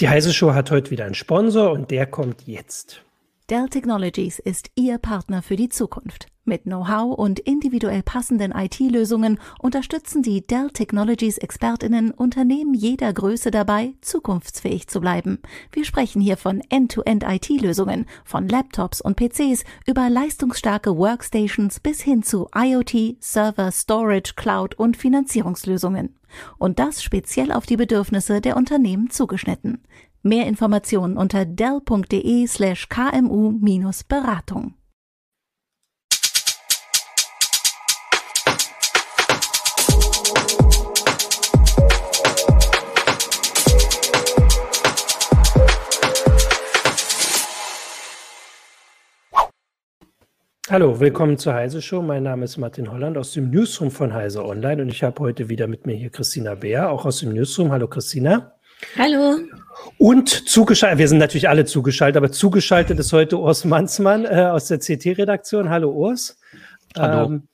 Die Heise Show hat heute wieder einen Sponsor und der kommt jetzt. Dell Technologies ist Ihr Partner für die Zukunft. Mit Know-how und individuell passenden IT-Lösungen unterstützen die Dell Technologies Expertinnen Unternehmen jeder Größe dabei, zukunftsfähig zu bleiben. Wir sprechen hier von End-to-End IT-Lösungen, von Laptops und PCs über leistungsstarke Workstations bis hin zu IoT, Server, Storage, Cloud und Finanzierungslösungen. Und das speziell auf die Bedürfnisse der Unternehmen zugeschnitten. Mehr Informationen unter dell.de slash kmu-beratung. Hallo, willkommen zur Heise Show. Mein Name ist Martin Holland aus dem Newsroom von Heise Online und ich habe heute wieder mit mir hier Christina Beer, auch aus dem Newsroom. Hallo Christina. Hallo. Und zugeschaltet, wir sind natürlich alle zugeschaltet, aber zugeschaltet ist heute Urs Manzmann äh, aus der CT-Redaktion. Hallo Urs. Hallo. Ähm,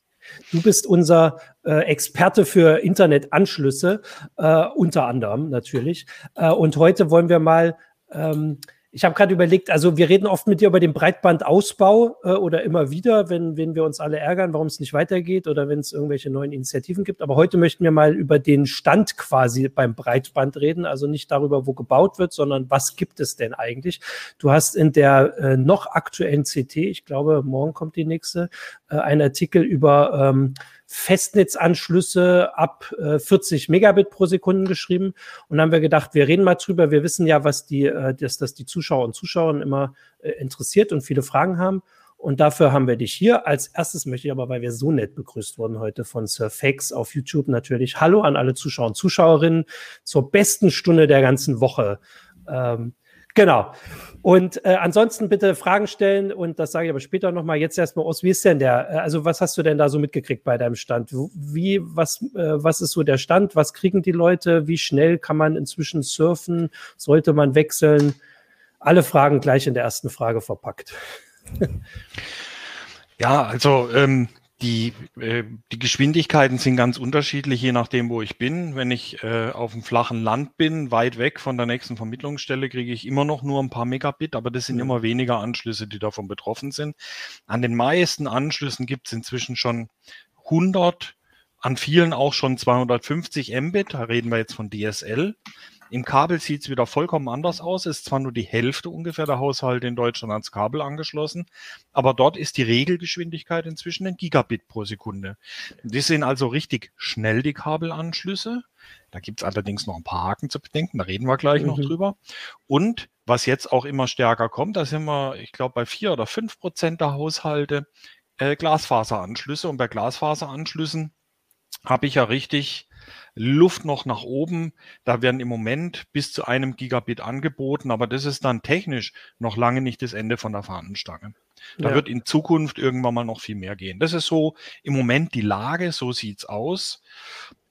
du bist unser äh, Experte für Internetanschlüsse, äh, unter anderem natürlich. Äh, und heute wollen wir mal ähm, ich habe gerade überlegt, also wir reden oft mit dir über den Breitbandausbau äh, oder immer wieder, wenn, wenn wir uns alle ärgern, warum es nicht weitergeht oder wenn es irgendwelche neuen Initiativen gibt. Aber heute möchten wir mal über den Stand quasi beim Breitband reden. Also nicht darüber, wo gebaut wird, sondern was gibt es denn eigentlich? Du hast in der äh, noch aktuellen CT, ich glaube, morgen kommt die nächste, äh, einen Artikel über ähm, Festnetzanschlüsse ab äh, 40 Megabit pro Sekunde geschrieben. Und dann haben wir gedacht, wir reden mal drüber. Wir wissen ja, was die, äh, dass das die Zuschauer und Zuschauerinnen immer äh, interessiert und viele Fragen haben. Und dafür haben wir dich hier. Als erstes möchte ich aber, weil wir so nett begrüßt wurden heute von Sir auf YouTube natürlich. Hallo an alle Zuschauer und Zuschauerinnen zur besten Stunde der ganzen Woche. Ähm, Genau. Und äh, ansonsten bitte Fragen stellen und das sage ich aber später nochmal. Jetzt erstmal aus, wie ist denn der, äh, also was hast du denn da so mitgekriegt bei deinem Stand? Wie, was, äh, was ist so der Stand? Was kriegen die Leute? Wie schnell kann man inzwischen surfen? Sollte man wechseln? Alle Fragen gleich in der ersten Frage verpackt. ja, also ähm, die, äh, die Geschwindigkeiten sind ganz unterschiedlich, je nachdem, wo ich bin. Wenn ich äh, auf dem flachen Land bin, weit weg von der nächsten Vermittlungsstelle, kriege ich immer noch nur ein paar Megabit, aber das sind mhm. immer weniger Anschlüsse, die davon betroffen sind. An den meisten Anschlüssen gibt es inzwischen schon 100, an vielen auch schon 250 Mbit, da reden wir jetzt von DSL. Im Kabel sieht es wieder vollkommen anders aus. Es ist zwar nur die Hälfte ungefähr der Haushalte in Deutschland ans Kabel angeschlossen, aber dort ist die Regelgeschwindigkeit inzwischen ein Gigabit pro Sekunde. Die sind also richtig schnell, die Kabelanschlüsse. Da gibt es allerdings noch ein paar Haken zu bedenken, da reden wir gleich mhm. noch drüber. Und was jetzt auch immer stärker kommt, da sind wir, ich glaube, bei vier oder fünf Prozent der Haushalte äh, Glasfaseranschlüsse. Und bei Glasfaseranschlüssen habe ich ja richtig Luft noch nach oben. Da werden im Moment bis zu einem Gigabit angeboten, aber das ist dann technisch noch lange nicht das Ende von der Fahnenstange. Da ja. wird in Zukunft irgendwann mal noch viel mehr gehen. Das ist so im Moment die Lage, so sieht's aus.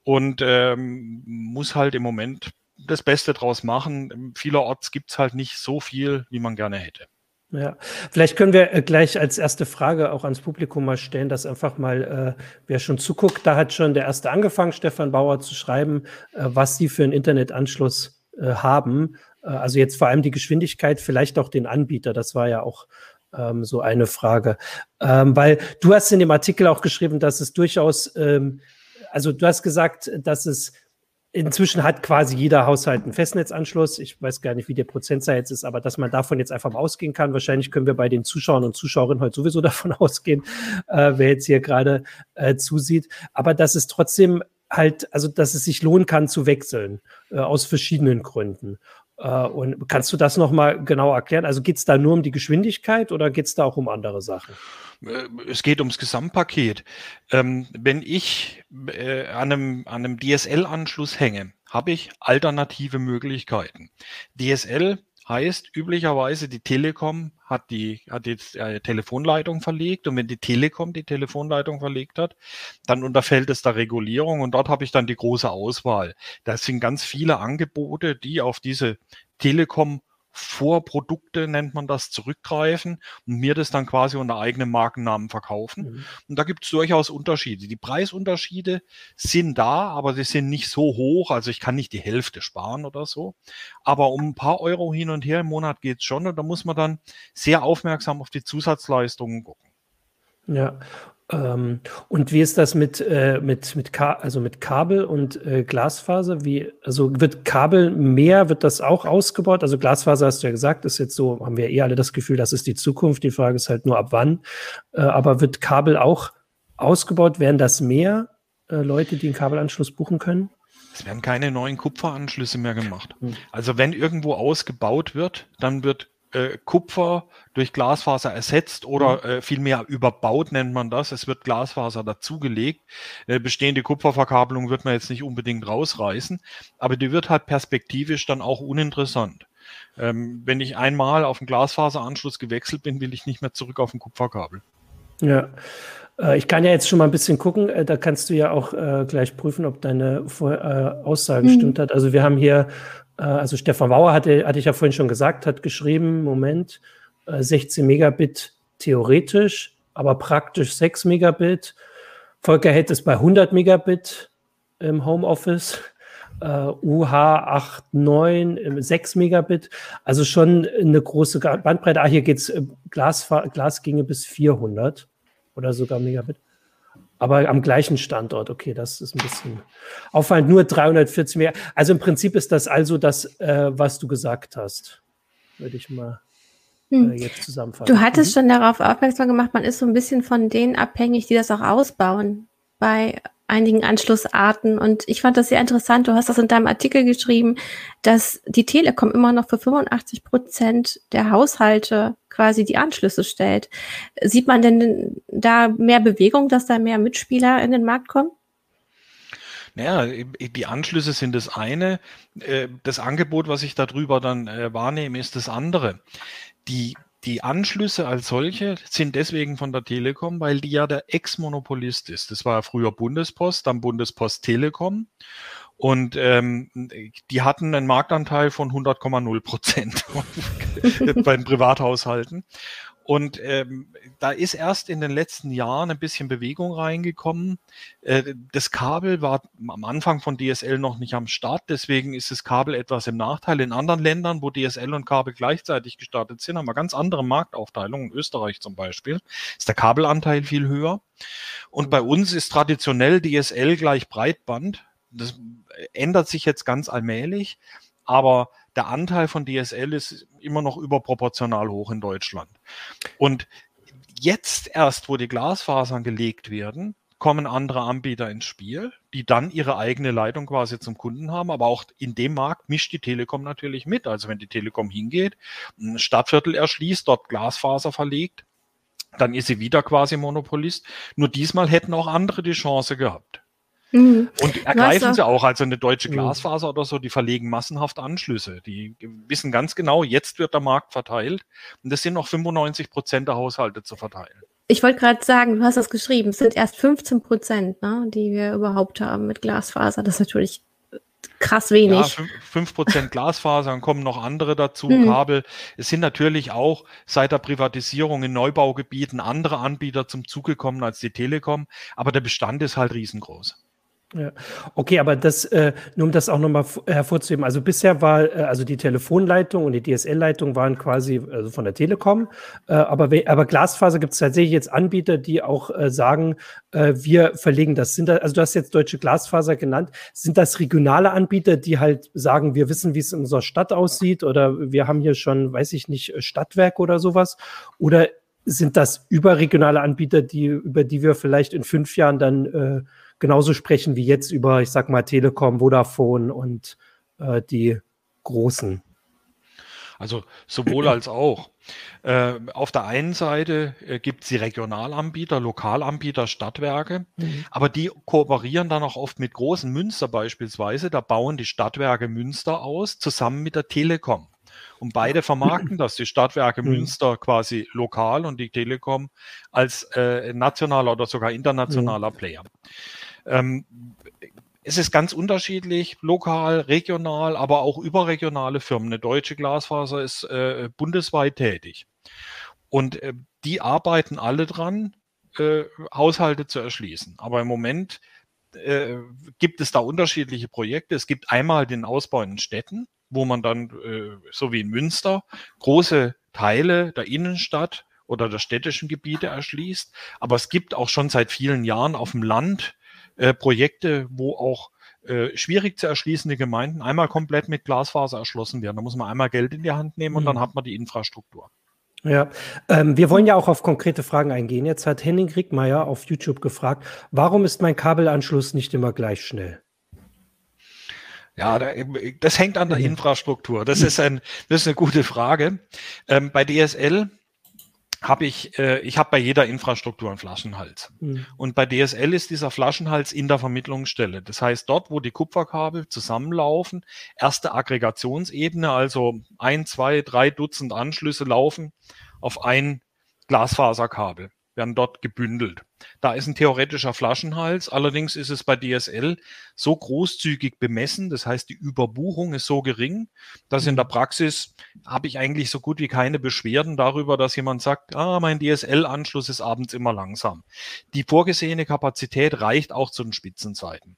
Und ähm, muss halt im Moment das Beste draus machen. Vielerorts gibt's halt nicht so viel, wie man gerne hätte. Ja, vielleicht können wir äh, gleich als erste Frage auch ans Publikum mal stellen, dass einfach mal, äh, wer schon zuguckt, da hat schon der erste angefangen, Stefan Bauer zu schreiben, äh, was sie für einen Internetanschluss äh, haben. Äh, also jetzt vor allem die Geschwindigkeit, vielleicht auch den Anbieter, das war ja auch ähm, so eine Frage. Ähm, weil du hast in dem Artikel auch geschrieben, dass es durchaus, ähm, also du hast gesagt, dass es Inzwischen hat quasi jeder Haushalt einen Festnetzanschluss. Ich weiß gar nicht, wie der Prozentsatz ist, aber dass man davon jetzt einfach mal ausgehen kann. Wahrscheinlich können wir bei den Zuschauern und Zuschauerinnen heute sowieso davon ausgehen, äh, wer jetzt hier gerade äh, zusieht. Aber dass es trotzdem halt, also dass es sich lohnen kann zu wechseln äh, aus verschiedenen Gründen. Äh, und kannst du das nochmal genau erklären? Also geht es da nur um die Geschwindigkeit oder geht es da auch um andere Sachen? Äh, es geht ums Gesamtpaket. Ähm, wenn ich äh, an einem, an einem DSL-Anschluss hänge, habe ich alternative Möglichkeiten. DSL heißt üblicherweise, die Telekom hat die, hat die äh, Telefonleitung verlegt und wenn die Telekom die Telefonleitung verlegt hat, dann unterfällt es der Regulierung und dort habe ich dann die große Auswahl. Das sind ganz viele Angebote, die auf diese Telekom Vorprodukte, nennt man das, zurückgreifen und mir das dann quasi unter eigenem Markennamen verkaufen. Mhm. Und da gibt es durchaus Unterschiede. Die Preisunterschiede sind da, aber sie sind nicht so hoch. Also ich kann nicht die Hälfte sparen oder so. Aber um ein paar Euro hin und her im Monat geht es schon und da muss man dann sehr aufmerksam auf die Zusatzleistungen gucken. Ja, ähm, und wie ist das mit, äh, mit, mit, Ka also mit Kabel und äh, Glasfaser? Wie, also wird Kabel mehr, wird das auch ausgebaut? Also Glasfaser hast du ja gesagt, ist jetzt so, haben wir eh alle das Gefühl, das ist die Zukunft. Die Frage ist halt nur ab wann. Äh, aber wird Kabel auch ausgebaut? Werden das mehr äh, Leute, die einen Kabelanschluss buchen können? Es werden keine neuen Kupferanschlüsse mehr gemacht. Hm. Also wenn irgendwo ausgebaut wird, dann wird äh, Kupfer durch Glasfaser ersetzt oder mhm. äh, vielmehr überbaut nennt man das. Es wird Glasfaser dazugelegt. Äh, bestehende Kupferverkabelung wird man jetzt nicht unbedingt rausreißen, aber die wird halt perspektivisch dann auch uninteressant. Ähm, wenn ich einmal auf den Glasfaseranschluss gewechselt bin, will ich nicht mehr zurück auf ein Kupferkabel. Ja. Äh, ich kann ja jetzt schon mal ein bisschen gucken. Äh, da kannst du ja auch äh, gleich prüfen, ob deine äh, Aussage mhm. stimmt hat. Also wir haben hier also Stefan Bauer hatte, hatte ich ja vorhin schon gesagt, hat geschrieben, Moment, 16 äh, Megabit theoretisch, aber praktisch 6 Megabit. Volker hält es bei 100 Megabit im Homeoffice. Uh, UH89 6 Megabit, also schon eine große Bandbreite. Ah, hier geht's Glas, Glas ginge bis 400 oder sogar Megabit. Aber am gleichen Standort, okay, das ist ein bisschen auffallend. Nur 340 mehr. Also im Prinzip ist das also das, äh, was du gesagt hast. Würde ich mal äh, hm. jetzt zusammenfassen. Du hattest mhm. schon darauf aufmerksam gemacht, man ist so ein bisschen von denen abhängig, die das auch ausbauen. Bei einigen Anschlussarten. Und ich fand das sehr interessant. Du hast das in deinem Artikel geschrieben, dass die Telekom immer noch für 85 Prozent der Haushalte quasi die Anschlüsse stellt. Sieht man denn da mehr Bewegung, dass da mehr Mitspieler in den Markt kommen? Naja, die Anschlüsse sind das eine. Äh, das Angebot, was ich darüber dann äh, wahrnehme, ist das andere. Die die Anschlüsse als solche sind deswegen von der Telekom, weil die ja der Ex-Monopolist ist. Das war früher Bundespost, dann Bundespost Telekom. Und ähm, die hatten einen Marktanteil von 100,0 Prozent bei den Privathaushalten. Und ähm, da ist erst in den letzten Jahren ein bisschen Bewegung reingekommen. Äh, das Kabel war am Anfang von DSL noch nicht am Start, deswegen ist das Kabel etwas im Nachteil. In anderen Ländern, wo DSL und Kabel gleichzeitig gestartet sind, haben wir ganz andere Marktaufteilungen. In Österreich zum Beispiel ist der Kabelanteil viel höher. Und bei uns ist traditionell DSL gleich Breitband. Das ändert sich jetzt ganz allmählich, aber der Anteil von DSL ist immer noch überproportional hoch in Deutschland. Und jetzt erst, wo die Glasfasern gelegt werden, kommen andere Anbieter ins Spiel, die dann ihre eigene Leitung quasi zum Kunden haben. Aber auch in dem Markt mischt die Telekom natürlich mit. Also wenn die Telekom hingeht, ein Stadtviertel erschließt, dort Glasfaser verlegt, dann ist sie wieder quasi Monopolist. Nur diesmal hätten auch andere die Chance gehabt. Mhm. Und ergreifen sie auch, also eine deutsche mhm. Glasfaser oder so, die verlegen massenhaft Anschlüsse. Die wissen ganz genau, jetzt wird der Markt verteilt und das sind noch 95 Prozent der Haushalte zu verteilen. Ich wollte gerade sagen, du hast das geschrieben, es sind erst 15 Prozent, ne, die wir überhaupt haben mit Glasfaser. Das ist natürlich krass wenig. Ja, 5 Prozent Glasfaser, dann kommen noch andere dazu, hm. Kabel. Es sind natürlich auch seit der Privatisierung in Neubaugebieten andere Anbieter zum Zuge gekommen als die Telekom, aber der Bestand ist halt riesengroß. Ja. Okay, aber das, äh, nur um das auch nochmal hervorzuheben, also bisher war, äh, also die Telefonleitung und die DSL-Leitung waren quasi also von der Telekom, äh, aber, aber Glasfaser gibt es tatsächlich jetzt Anbieter, die auch äh, sagen, äh, wir verlegen das. Sind da, also du hast jetzt Deutsche Glasfaser genannt, sind das regionale Anbieter, die halt sagen, wir wissen, wie es in unserer Stadt aussieht oder wir haben hier schon, weiß ich nicht, Stadtwerk oder sowas? Oder sind das überregionale Anbieter, die, über die wir vielleicht in fünf Jahren dann äh, genauso sprechen wie jetzt über, ich sag mal, Telekom, Vodafone und äh, die großen. Also sowohl als auch. Äh, auf der einen Seite äh, gibt es die Regionalanbieter, Lokalanbieter, Stadtwerke, mhm. aber die kooperieren dann auch oft mit großen Münster beispielsweise. Da bauen die Stadtwerke Münster aus, zusammen mit der Telekom. Und beide vermarkten das, die Stadtwerke mhm. Münster quasi lokal und die Telekom als äh, nationaler oder sogar internationaler mhm. Player. Ähm, es ist ganz unterschiedlich, lokal, regional, aber auch überregionale Firmen. Eine deutsche Glasfaser ist äh, bundesweit tätig. Und äh, die arbeiten alle dran, äh, Haushalte zu erschließen. Aber im Moment äh, gibt es da unterschiedliche Projekte. Es gibt einmal den Ausbau in Städten, wo man dann, äh, so wie in Münster, große Teile der Innenstadt oder der städtischen Gebiete erschließt. Aber es gibt auch schon seit vielen Jahren auf dem Land äh, Projekte, wo auch äh, schwierig zu erschließende Gemeinden einmal komplett mit Glasfaser erschlossen werden. Da muss man einmal Geld in die Hand nehmen und mhm. dann hat man die Infrastruktur. Ja, ähm, wir wollen ja auch auf konkrete Fragen eingehen. Jetzt hat Henning Rickmeier auf YouTube gefragt, warum ist mein Kabelanschluss nicht immer gleich schnell? Ja, das hängt an der. Infrastruktur. Das ist, ein, das ist eine gute Frage. Ähm, bei DSL habe ich, äh, ich habe bei jeder Infrastruktur einen Flaschenhals. Mhm. Und bei DSL ist dieser Flaschenhals in der Vermittlungsstelle. Das heißt, dort, wo die Kupferkabel zusammenlaufen, erste Aggregationsebene, also ein, zwei, drei Dutzend Anschlüsse laufen auf ein Glasfaserkabel werden dort gebündelt. Da ist ein theoretischer Flaschenhals, allerdings ist es bei DSL so großzügig bemessen, das heißt die Überbuchung ist so gering, dass in der Praxis habe ich eigentlich so gut wie keine Beschwerden darüber, dass jemand sagt, ah, mein DSL-Anschluss ist abends immer langsam. Die vorgesehene Kapazität reicht auch zu den Spitzenzeiten.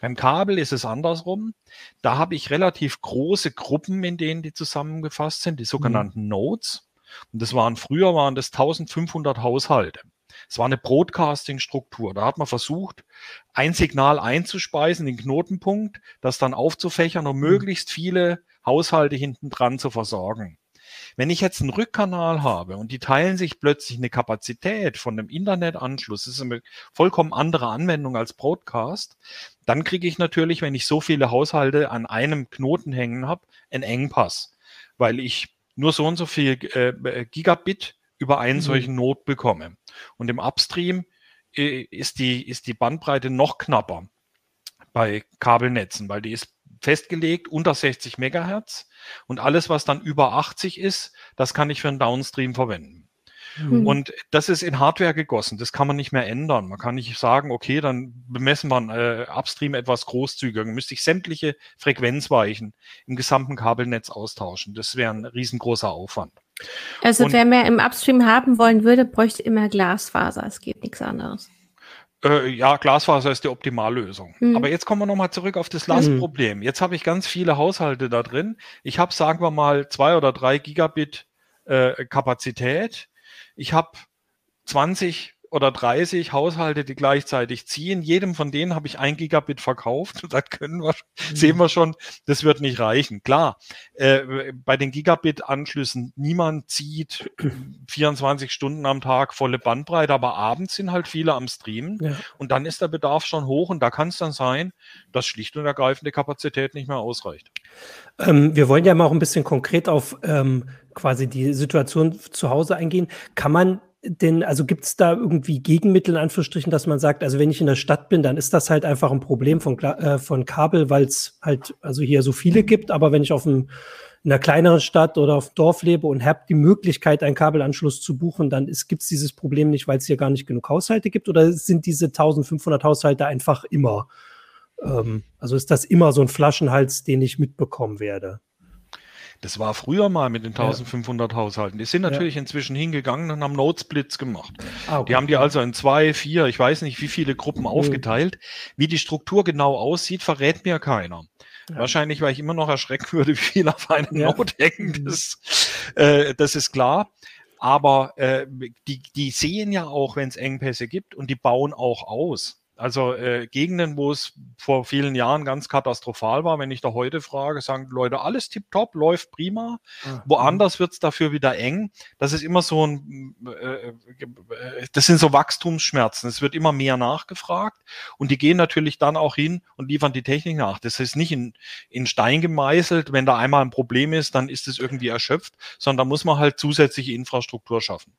Beim Kabel ist es andersrum. Da habe ich relativ große Gruppen, in denen die zusammengefasst sind, die sogenannten mhm. Nodes. Und das waren früher waren das 1500 Haushalte. Es war eine Broadcasting-Struktur. Da hat man versucht, ein Signal einzuspeisen, den Knotenpunkt, das dann aufzufächern und mhm. möglichst viele Haushalte hinten dran zu versorgen. Wenn ich jetzt einen Rückkanal habe und die teilen sich plötzlich eine Kapazität von einem Internetanschluss, das ist eine vollkommen andere Anwendung als Broadcast, dann kriege ich natürlich, wenn ich so viele Haushalte an einem Knoten hängen habe, einen Engpass, weil ich nur so und so viel äh, äh, Gigabit über einen mhm. solchen Node bekomme. Und im Upstream äh, ist, die, ist die Bandbreite noch knapper bei Kabelnetzen, weil die ist festgelegt unter 60 Megahertz und alles, was dann über 80 ist, das kann ich für einen Downstream verwenden. Mhm. Und das ist in Hardware gegossen. Das kann man nicht mehr ändern. Man kann nicht sagen, okay, dann bemessen wir äh, Upstream etwas großzügiger. Dann müsste ich sämtliche Frequenzweichen im gesamten Kabelnetz austauschen. Das wäre ein riesengroßer Aufwand. Also Und, wer mehr im Upstream haben wollen würde, bräuchte immer Glasfaser. Es geht nichts anderes. Äh, ja, Glasfaser ist die Optimallösung. Mhm. Aber jetzt kommen wir nochmal zurück auf das Lastproblem. Mhm. Jetzt habe ich ganz viele Haushalte da drin. Ich habe, sagen wir mal, zwei oder drei Gigabit äh, Kapazität ich habe 20 oder 30 Haushalte, die gleichzeitig ziehen. Jedem von denen habe ich ein Gigabit verkauft. Da können wir, mhm. sehen wir schon, das wird nicht reichen. Klar, äh, bei den Gigabit-Anschlüssen, niemand zieht 24 Stunden am Tag volle Bandbreite, aber abends sind halt viele am Streamen ja. und dann ist der Bedarf schon hoch und da kann es dann sein, dass schlicht und ergreifend die Kapazität nicht mehr ausreicht. Ähm, wir wollen ja mal auch ein bisschen konkret auf ähm, quasi die Situation zu Hause eingehen. Kann man denn, also gibt es da irgendwie Gegenmittel in Anführungsstrichen, dass man sagt, also wenn ich in der Stadt bin, dann ist das halt einfach ein Problem von, äh, von Kabel, weil es halt also hier so viele gibt, aber wenn ich auf einem in einer kleineren Stadt oder auf Dorf lebe und habe die Möglichkeit, einen Kabelanschluss zu buchen, dann gibt es dieses Problem nicht, weil es hier gar nicht genug Haushalte gibt? Oder sind diese 1500 Haushalte einfach immer? Ähm, also ist das immer so ein Flaschenhals, den ich mitbekommen werde? Das war früher mal mit den 1500 ja. Haushalten. Die sind natürlich ja. inzwischen hingegangen und haben Notesplits gemacht. Ah, okay. Die haben die also in zwei, vier, ich weiß nicht wie viele Gruppen mhm. aufgeteilt. Wie die Struktur genau aussieht, verrät mir keiner. Ja. Wahrscheinlich, weil ich immer noch erschrecken würde, wie viel auf einem ja. Note hängt. Mhm. Das, äh, das ist klar. Aber äh, die, die sehen ja auch, wenn es Engpässe gibt und die bauen auch aus. Also äh, Gegenden, wo es vor vielen Jahren ganz katastrophal war, wenn ich da heute frage, sagen Leute, alles tipptopp, läuft prima. Mhm. Woanders wird es dafür wieder eng. Das ist immer so ein, äh, äh, das sind so Wachstumsschmerzen. Es wird immer mehr nachgefragt und die gehen natürlich dann auch hin und liefern die Technik nach. Das ist nicht in, in Stein gemeißelt. Wenn da einmal ein Problem ist, dann ist es irgendwie erschöpft, sondern da muss man halt zusätzliche Infrastruktur schaffen.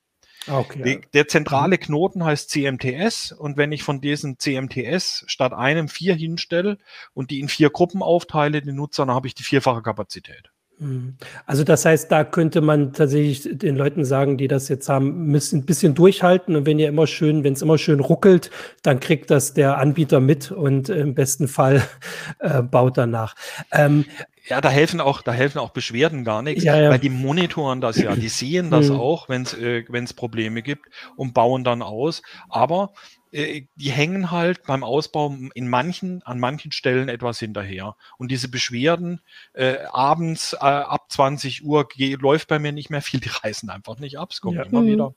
Okay. Der zentrale Knoten heißt CMTS und wenn ich von diesen CMTS statt einem vier hinstelle und die in vier Gruppen aufteile, den Nutzer, dann habe ich die vierfache Kapazität. Hm. Also das heißt, da könnte man tatsächlich den Leuten sagen, die das jetzt haben, müssen ein bisschen durchhalten und wenn ihr immer schön, wenn es immer schön ruckelt, dann kriegt das der Anbieter mit und im besten Fall äh, baut danach. Ähm, ja, da helfen auch, da helfen auch Beschwerden gar nichts, ja, ja. weil die monitoren das ja, die sehen das mhm. auch, wenn es äh, wenn's Probleme gibt und bauen dann aus. Aber äh, die hängen halt beim Ausbau in manchen, an manchen Stellen etwas hinterher. Und diese Beschwerden äh, abends äh, ab 20 Uhr läuft bei mir nicht mehr viel, die reißen einfach nicht ab. Es kommt ja. immer mhm. wieder.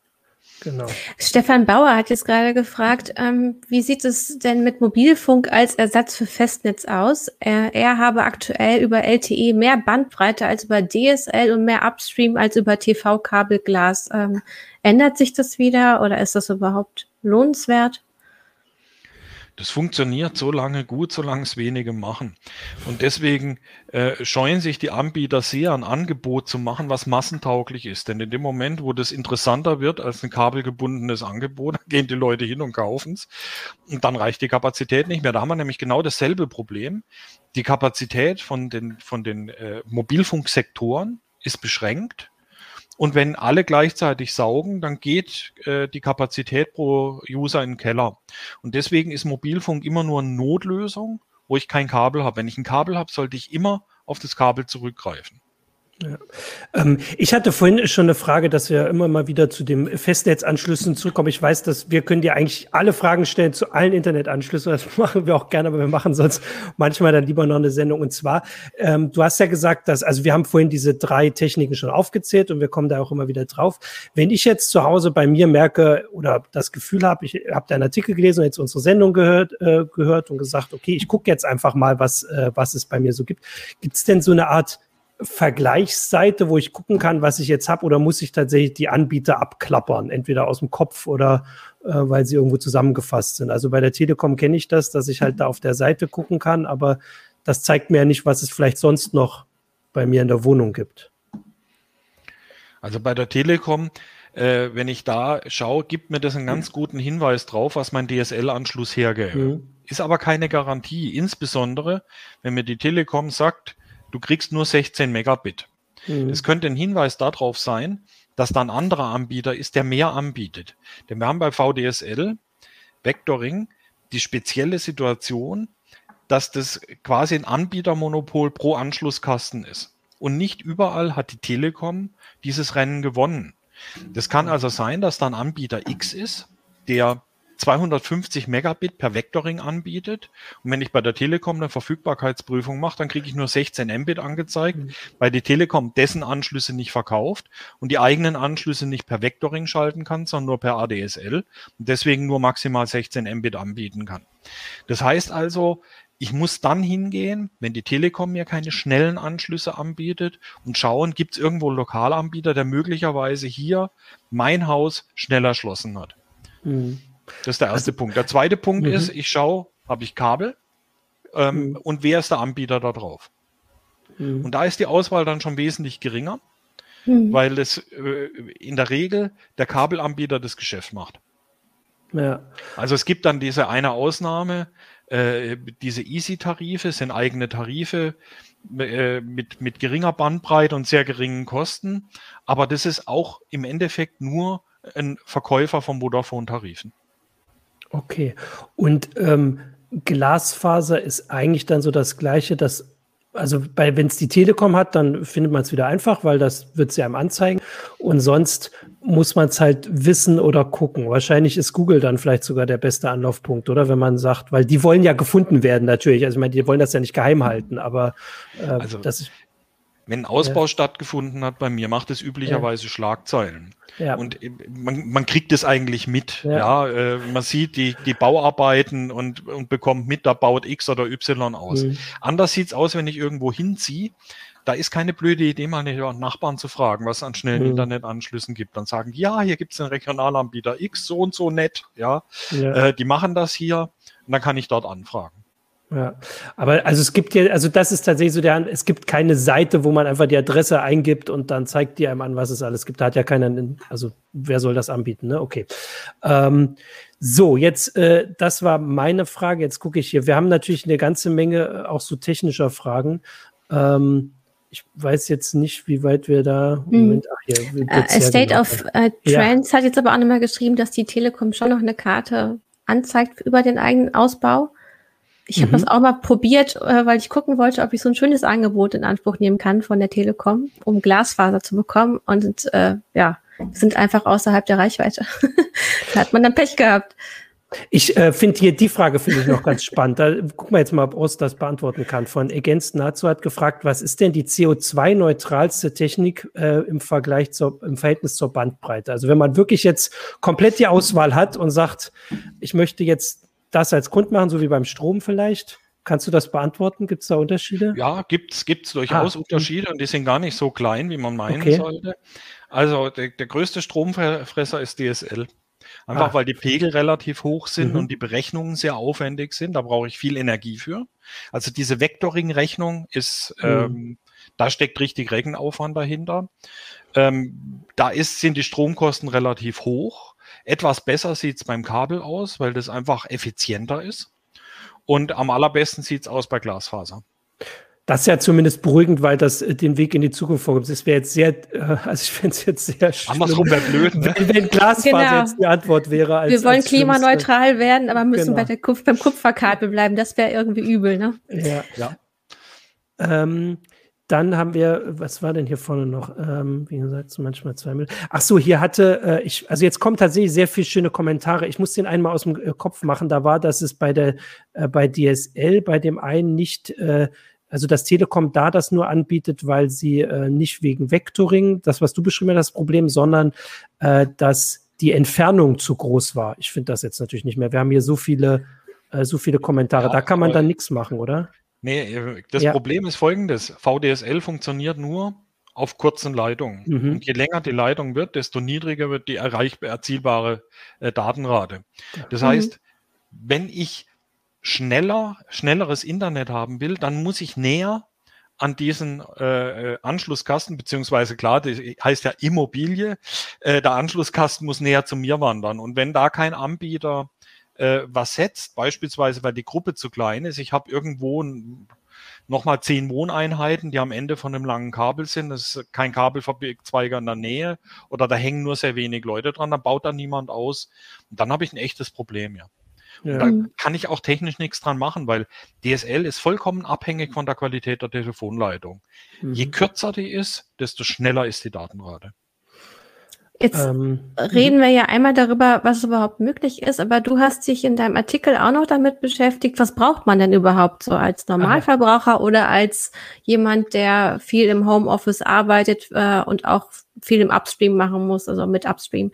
Genau. Stefan Bauer hat jetzt gerade gefragt, ähm, wie sieht es denn mit Mobilfunk als Ersatz für Festnetz aus? Er, er habe aktuell über LTE mehr Bandbreite als über DSL und mehr Upstream als über TV-Kabelglas. Ähm, ändert sich das wieder oder ist das überhaupt lohnenswert? Das funktioniert so lange gut, solange es wenige machen. Und deswegen äh, scheuen sich die Anbieter sehr, ein Angebot zu machen, was massentauglich ist. Denn in dem Moment, wo das interessanter wird als ein kabelgebundenes Angebot, gehen die Leute hin und kaufen es. Und dann reicht die Kapazität nicht mehr. Da haben wir nämlich genau dasselbe Problem. Die Kapazität von den, von den äh, Mobilfunksektoren ist beschränkt. Und wenn alle gleichzeitig saugen, dann geht äh, die Kapazität pro User in den Keller. Und deswegen ist Mobilfunk immer nur eine Notlösung, wo ich kein Kabel habe. Wenn ich ein Kabel habe, sollte ich immer auf das Kabel zurückgreifen. Ja. Ähm, ich hatte vorhin schon eine Frage, dass wir immer mal wieder zu dem Festnetzanschlüssen zurückkommen. Ich weiß, dass wir können dir eigentlich alle Fragen stellen zu allen Internetanschlüssen. Das machen wir auch gerne, aber wir machen sonst manchmal dann lieber noch eine Sendung. Und zwar, ähm, du hast ja gesagt, dass, also wir haben vorhin diese drei Techniken schon aufgezählt und wir kommen da auch immer wieder drauf. Wenn ich jetzt zu Hause bei mir merke oder das Gefühl habe, ich habe deinen Artikel gelesen und jetzt unsere Sendung gehört, äh, gehört und gesagt, okay, ich gucke jetzt einfach mal, was, äh, was es bei mir so gibt. Gibt es denn so eine Art Vergleichsseite, wo ich gucken kann, was ich jetzt habe, oder muss ich tatsächlich die Anbieter abklappern, entweder aus dem Kopf oder äh, weil sie irgendwo zusammengefasst sind. Also bei der Telekom kenne ich das, dass ich halt da auf der Seite gucken kann, aber das zeigt mir ja nicht, was es vielleicht sonst noch bei mir in der Wohnung gibt. Also bei der Telekom, äh, wenn ich da schaue, gibt mir das einen ganz guten Hinweis drauf, was mein DSL-Anschluss hergäbe. Mhm. Ist aber keine Garantie, insbesondere wenn mir die Telekom sagt, du kriegst nur 16 Megabit. Mhm. Das könnte ein Hinweis darauf sein, dass da ein anderer Anbieter ist, der mehr anbietet. Denn wir haben bei VDSL Vectoring die spezielle Situation, dass das quasi ein Anbietermonopol pro Anschlusskasten ist. Und nicht überall hat die Telekom dieses Rennen gewonnen. Das kann also sein, dass da ein Anbieter X ist, der 250 Megabit per Vectoring anbietet. Und wenn ich bei der Telekom eine Verfügbarkeitsprüfung mache, dann kriege ich nur 16 Mbit angezeigt, mhm. weil die Telekom dessen Anschlüsse nicht verkauft und die eigenen Anschlüsse nicht per Vectoring schalten kann, sondern nur per ADSL und deswegen nur maximal 16 Mbit anbieten kann. Das heißt also, ich muss dann hingehen, wenn die Telekom mir keine schnellen Anschlüsse anbietet und schauen, gibt es irgendwo einen Lokalanbieter, der möglicherweise hier mein Haus schneller erschlossen hat. Mhm. Das ist der erste also, Punkt. Der zweite Punkt mhm. ist, ich schaue, habe ich Kabel ähm, mhm. und wer ist der Anbieter da drauf? Mhm. Und da ist die Auswahl dann schon wesentlich geringer, mhm. weil es äh, in der Regel der Kabelanbieter das Geschäft macht. Ja. Also es gibt dann diese eine Ausnahme, äh, diese Easy-Tarife sind eigene Tarife äh, mit, mit geringer Bandbreite und sehr geringen Kosten, aber das ist auch im Endeffekt nur ein Verkäufer von Vodafone-Tarifen. Okay. Und ähm, Glasfaser ist eigentlich dann so das Gleiche, dass also wenn es die Telekom hat, dann findet man es wieder einfach, weil das wird sie einem anzeigen. Und sonst muss man es halt wissen oder gucken. Wahrscheinlich ist Google dann vielleicht sogar der beste Anlaufpunkt, oder? Wenn man sagt, weil die wollen ja gefunden werden natürlich. Also ich meine, die wollen das ja nicht geheim halten, aber äh, also, das ist wenn ein Ausbau ja. stattgefunden hat bei mir, macht es üblicherweise ja. Schlagzeilen. Ja. Und äh, man, man kriegt es eigentlich mit. Ja, äh, man sieht die, die Bauarbeiten und, und bekommt mit, da baut X oder Y aus. Mhm. Anders sieht's aus, wenn ich irgendwo hinziehe. Da ist keine blöde Idee, mal einen Nachbarn zu fragen, was es an schnellen mhm. Internetanschlüssen gibt. Dann sagen, ja, hier gibt's einen Regionalanbieter X, so und so nett. Ja, äh, die machen das hier. Und dann kann ich dort anfragen. Ja, aber also es gibt ja, also das ist tatsächlich so der, es gibt keine Seite, wo man einfach die Adresse eingibt und dann zeigt die einem an, was es alles gibt. Da hat ja keiner, also wer soll das anbieten, ne? Okay. Ähm, so, jetzt, äh, das war meine Frage. Jetzt gucke ich hier. Wir haben natürlich eine ganze Menge äh, auch so technischer Fragen. Ähm, ich weiß jetzt nicht, wie weit wir da. Hm. Moment, ach hier, uh, State of uh, Trends ja. hat jetzt aber auch nochmal geschrieben, dass die Telekom schon noch eine Karte anzeigt über den eigenen Ausbau. Ich habe mhm. das auch mal probiert, äh, weil ich gucken wollte, ob ich so ein schönes Angebot in Anspruch nehmen kann von der Telekom, um Glasfaser zu bekommen. Und äh, ja, sind einfach außerhalb der Reichweite. da hat man dann Pech gehabt. Ich äh, finde hier die Frage finde ich noch ganz spannend. Da gucken wir jetzt mal, ob Ost das beantworten kann. Von Ergänzt Nazu hat gefragt, was ist denn die CO2-neutralste Technik äh, im Vergleich zur, im Verhältnis zur Bandbreite? Also wenn man wirklich jetzt komplett die Auswahl hat und sagt, ich möchte jetzt das als Grund machen, so wie beim Strom vielleicht. Kannst du das beantworten? Gibt es da Unterschiede? Ja, gibt es durchaus ah, Unterschiede und die sind gar nicht so klein, wie man meinen okay. sollte. Also der, der größte Stromfresser ist DSL. Einfach ah. weil die Pegel relativ hoch sind mhm. und die Berechnungen sehr aufwendig sind. Da brauche ich viel Energie für. Also diese Vectoring-Rechnung ist, mhm. ähm, da steckt richtig Rechenaufwand dahinter. Ähm, da ist, sind die Stromkosten relativ hoch. Etwas besser sieht es beim Kabel aus, weil das einfach effizienter ist. Und am allerbesten sieht es aus bei Glasfaser. Das ist ja zumindest beruhigend, weil das äh, den Weg in die Zukunft vorgibt. Das wäre jetzt sehr, äh, also ich fände es jetzt sehr schlimm. Andersrum wäre blöd, ne? wenn, wenn Glasfaser genau. jetzt die Antwort wäre. Als, Wir wollen klimaneutral Schlimmste. werden, aber müssen genau. bei der Kupf beim Kupferkabel bleiben. Das wäre irgendwie übel, ne? Ja. ja. Ähm, dann haben wir, was war denn hier vorne noch? Ähm, wie gesagt, manchmal zwei Minuten. Ach so, hier hatte äh, ich, also jetzt kommen tatsächlich sehr viele schöne Kommentare. Ich muss den einmal aus dem äh, Kopf machen. Da war, dass es bei der, äh, bei DSL, bei dem einen nicht äh, also dass Telekom da das nur anbietet, weil sie äh, nicht wegen Vectoring, das, was du beschrieben hast, das Problem, sondern äh, dass die Entfernung zu groß war. Ich finde das jetzt natürlich nicht mehr. Wir haben hier so viele, äh, so viele Kommentare. Ja, da kann man dann nichts machen, oder? Nee, äh, das ja. Problem ist folgendes. VDSL funktioniert nur auf kurzen Leitungen. Mhm. Und je länger die Leitung wird, desto niedriger wird die erreichbare, erzielbare äh, Datenrate. Das mhm. heißt, wenn ich schneller, schnelleres Internet haben will, dann muss ich näher an diesen äh, äh, Anschlusskasten, beziehungsweise klar, das heißt ja Immobilie, äh, der Anschlusskasten muss näher zu mir wandern. Und wenn da kein Anbieter äh, was setzt, beispielsweise weil die Gruppe zu klein ist, ich habe irgendwo nochmal zehn Wohneinheiten, die am Ende von einem langen Kabel sind, das ist kein Kabelzweiger in der Nähe oder da hängen nur sehr wenig Leute dran, dann baut da niemand aus. Und dann habe ich ein echtes Problem, ja. Ja. Da kann ich auch technisch nichts dran machen, weil DSL ist vollkommen abhängig von der Qualität der Telefonleitung. Mhm. Je kürzer die ist, desto schneller ist die Datenrate. Jetzt ähm, reden wir ja einmal darüber, was überhaupt möglich ist, aber du hast dich in deinem Artikel auch noch damit beschäftigt, was braucht man denn überhaupt so als Normalverbraucher aha. oder als jemand, der viel im Homeoffice arbeitet äh, und auch viel im Upstream machen muss, also mit Upstream.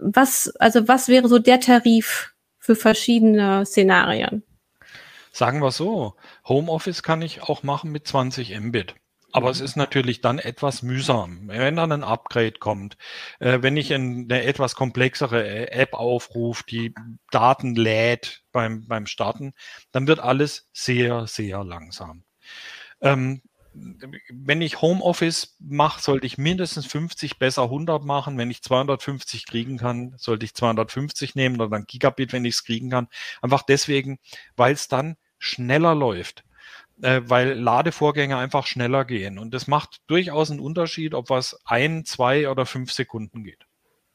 Was, also was wäre so der Tarif, für verschiedene Szenarien. Sagen wir so, Homeoffice kann ich auch machen mit 20 Mbit. Aber es ist natürlich dann etwas mühsam, wenn dann ein Upgrade kommt. Äh, wenn ich eine etwas komplexere äh, App aufrufe, die Daten lädt beim, beim Starten, dann wird alles sehr, sehr langsam. Ähm, wenn ich Homeoffice mache, sollte ich mindestens 50, besser 100 machen. Wenn ich 250 kriegen kann, sollte ich 250 nehmen oder dann Gigabit, wenn ich es kriegen kann. Einfach deswegen, weil es dann schneller läuft. Äh, weil Ladevorgänge einfach schneller gehen. Und das macht durchaus einen Unterschied, ob was ein, zwei oder fünf Sekunden geht.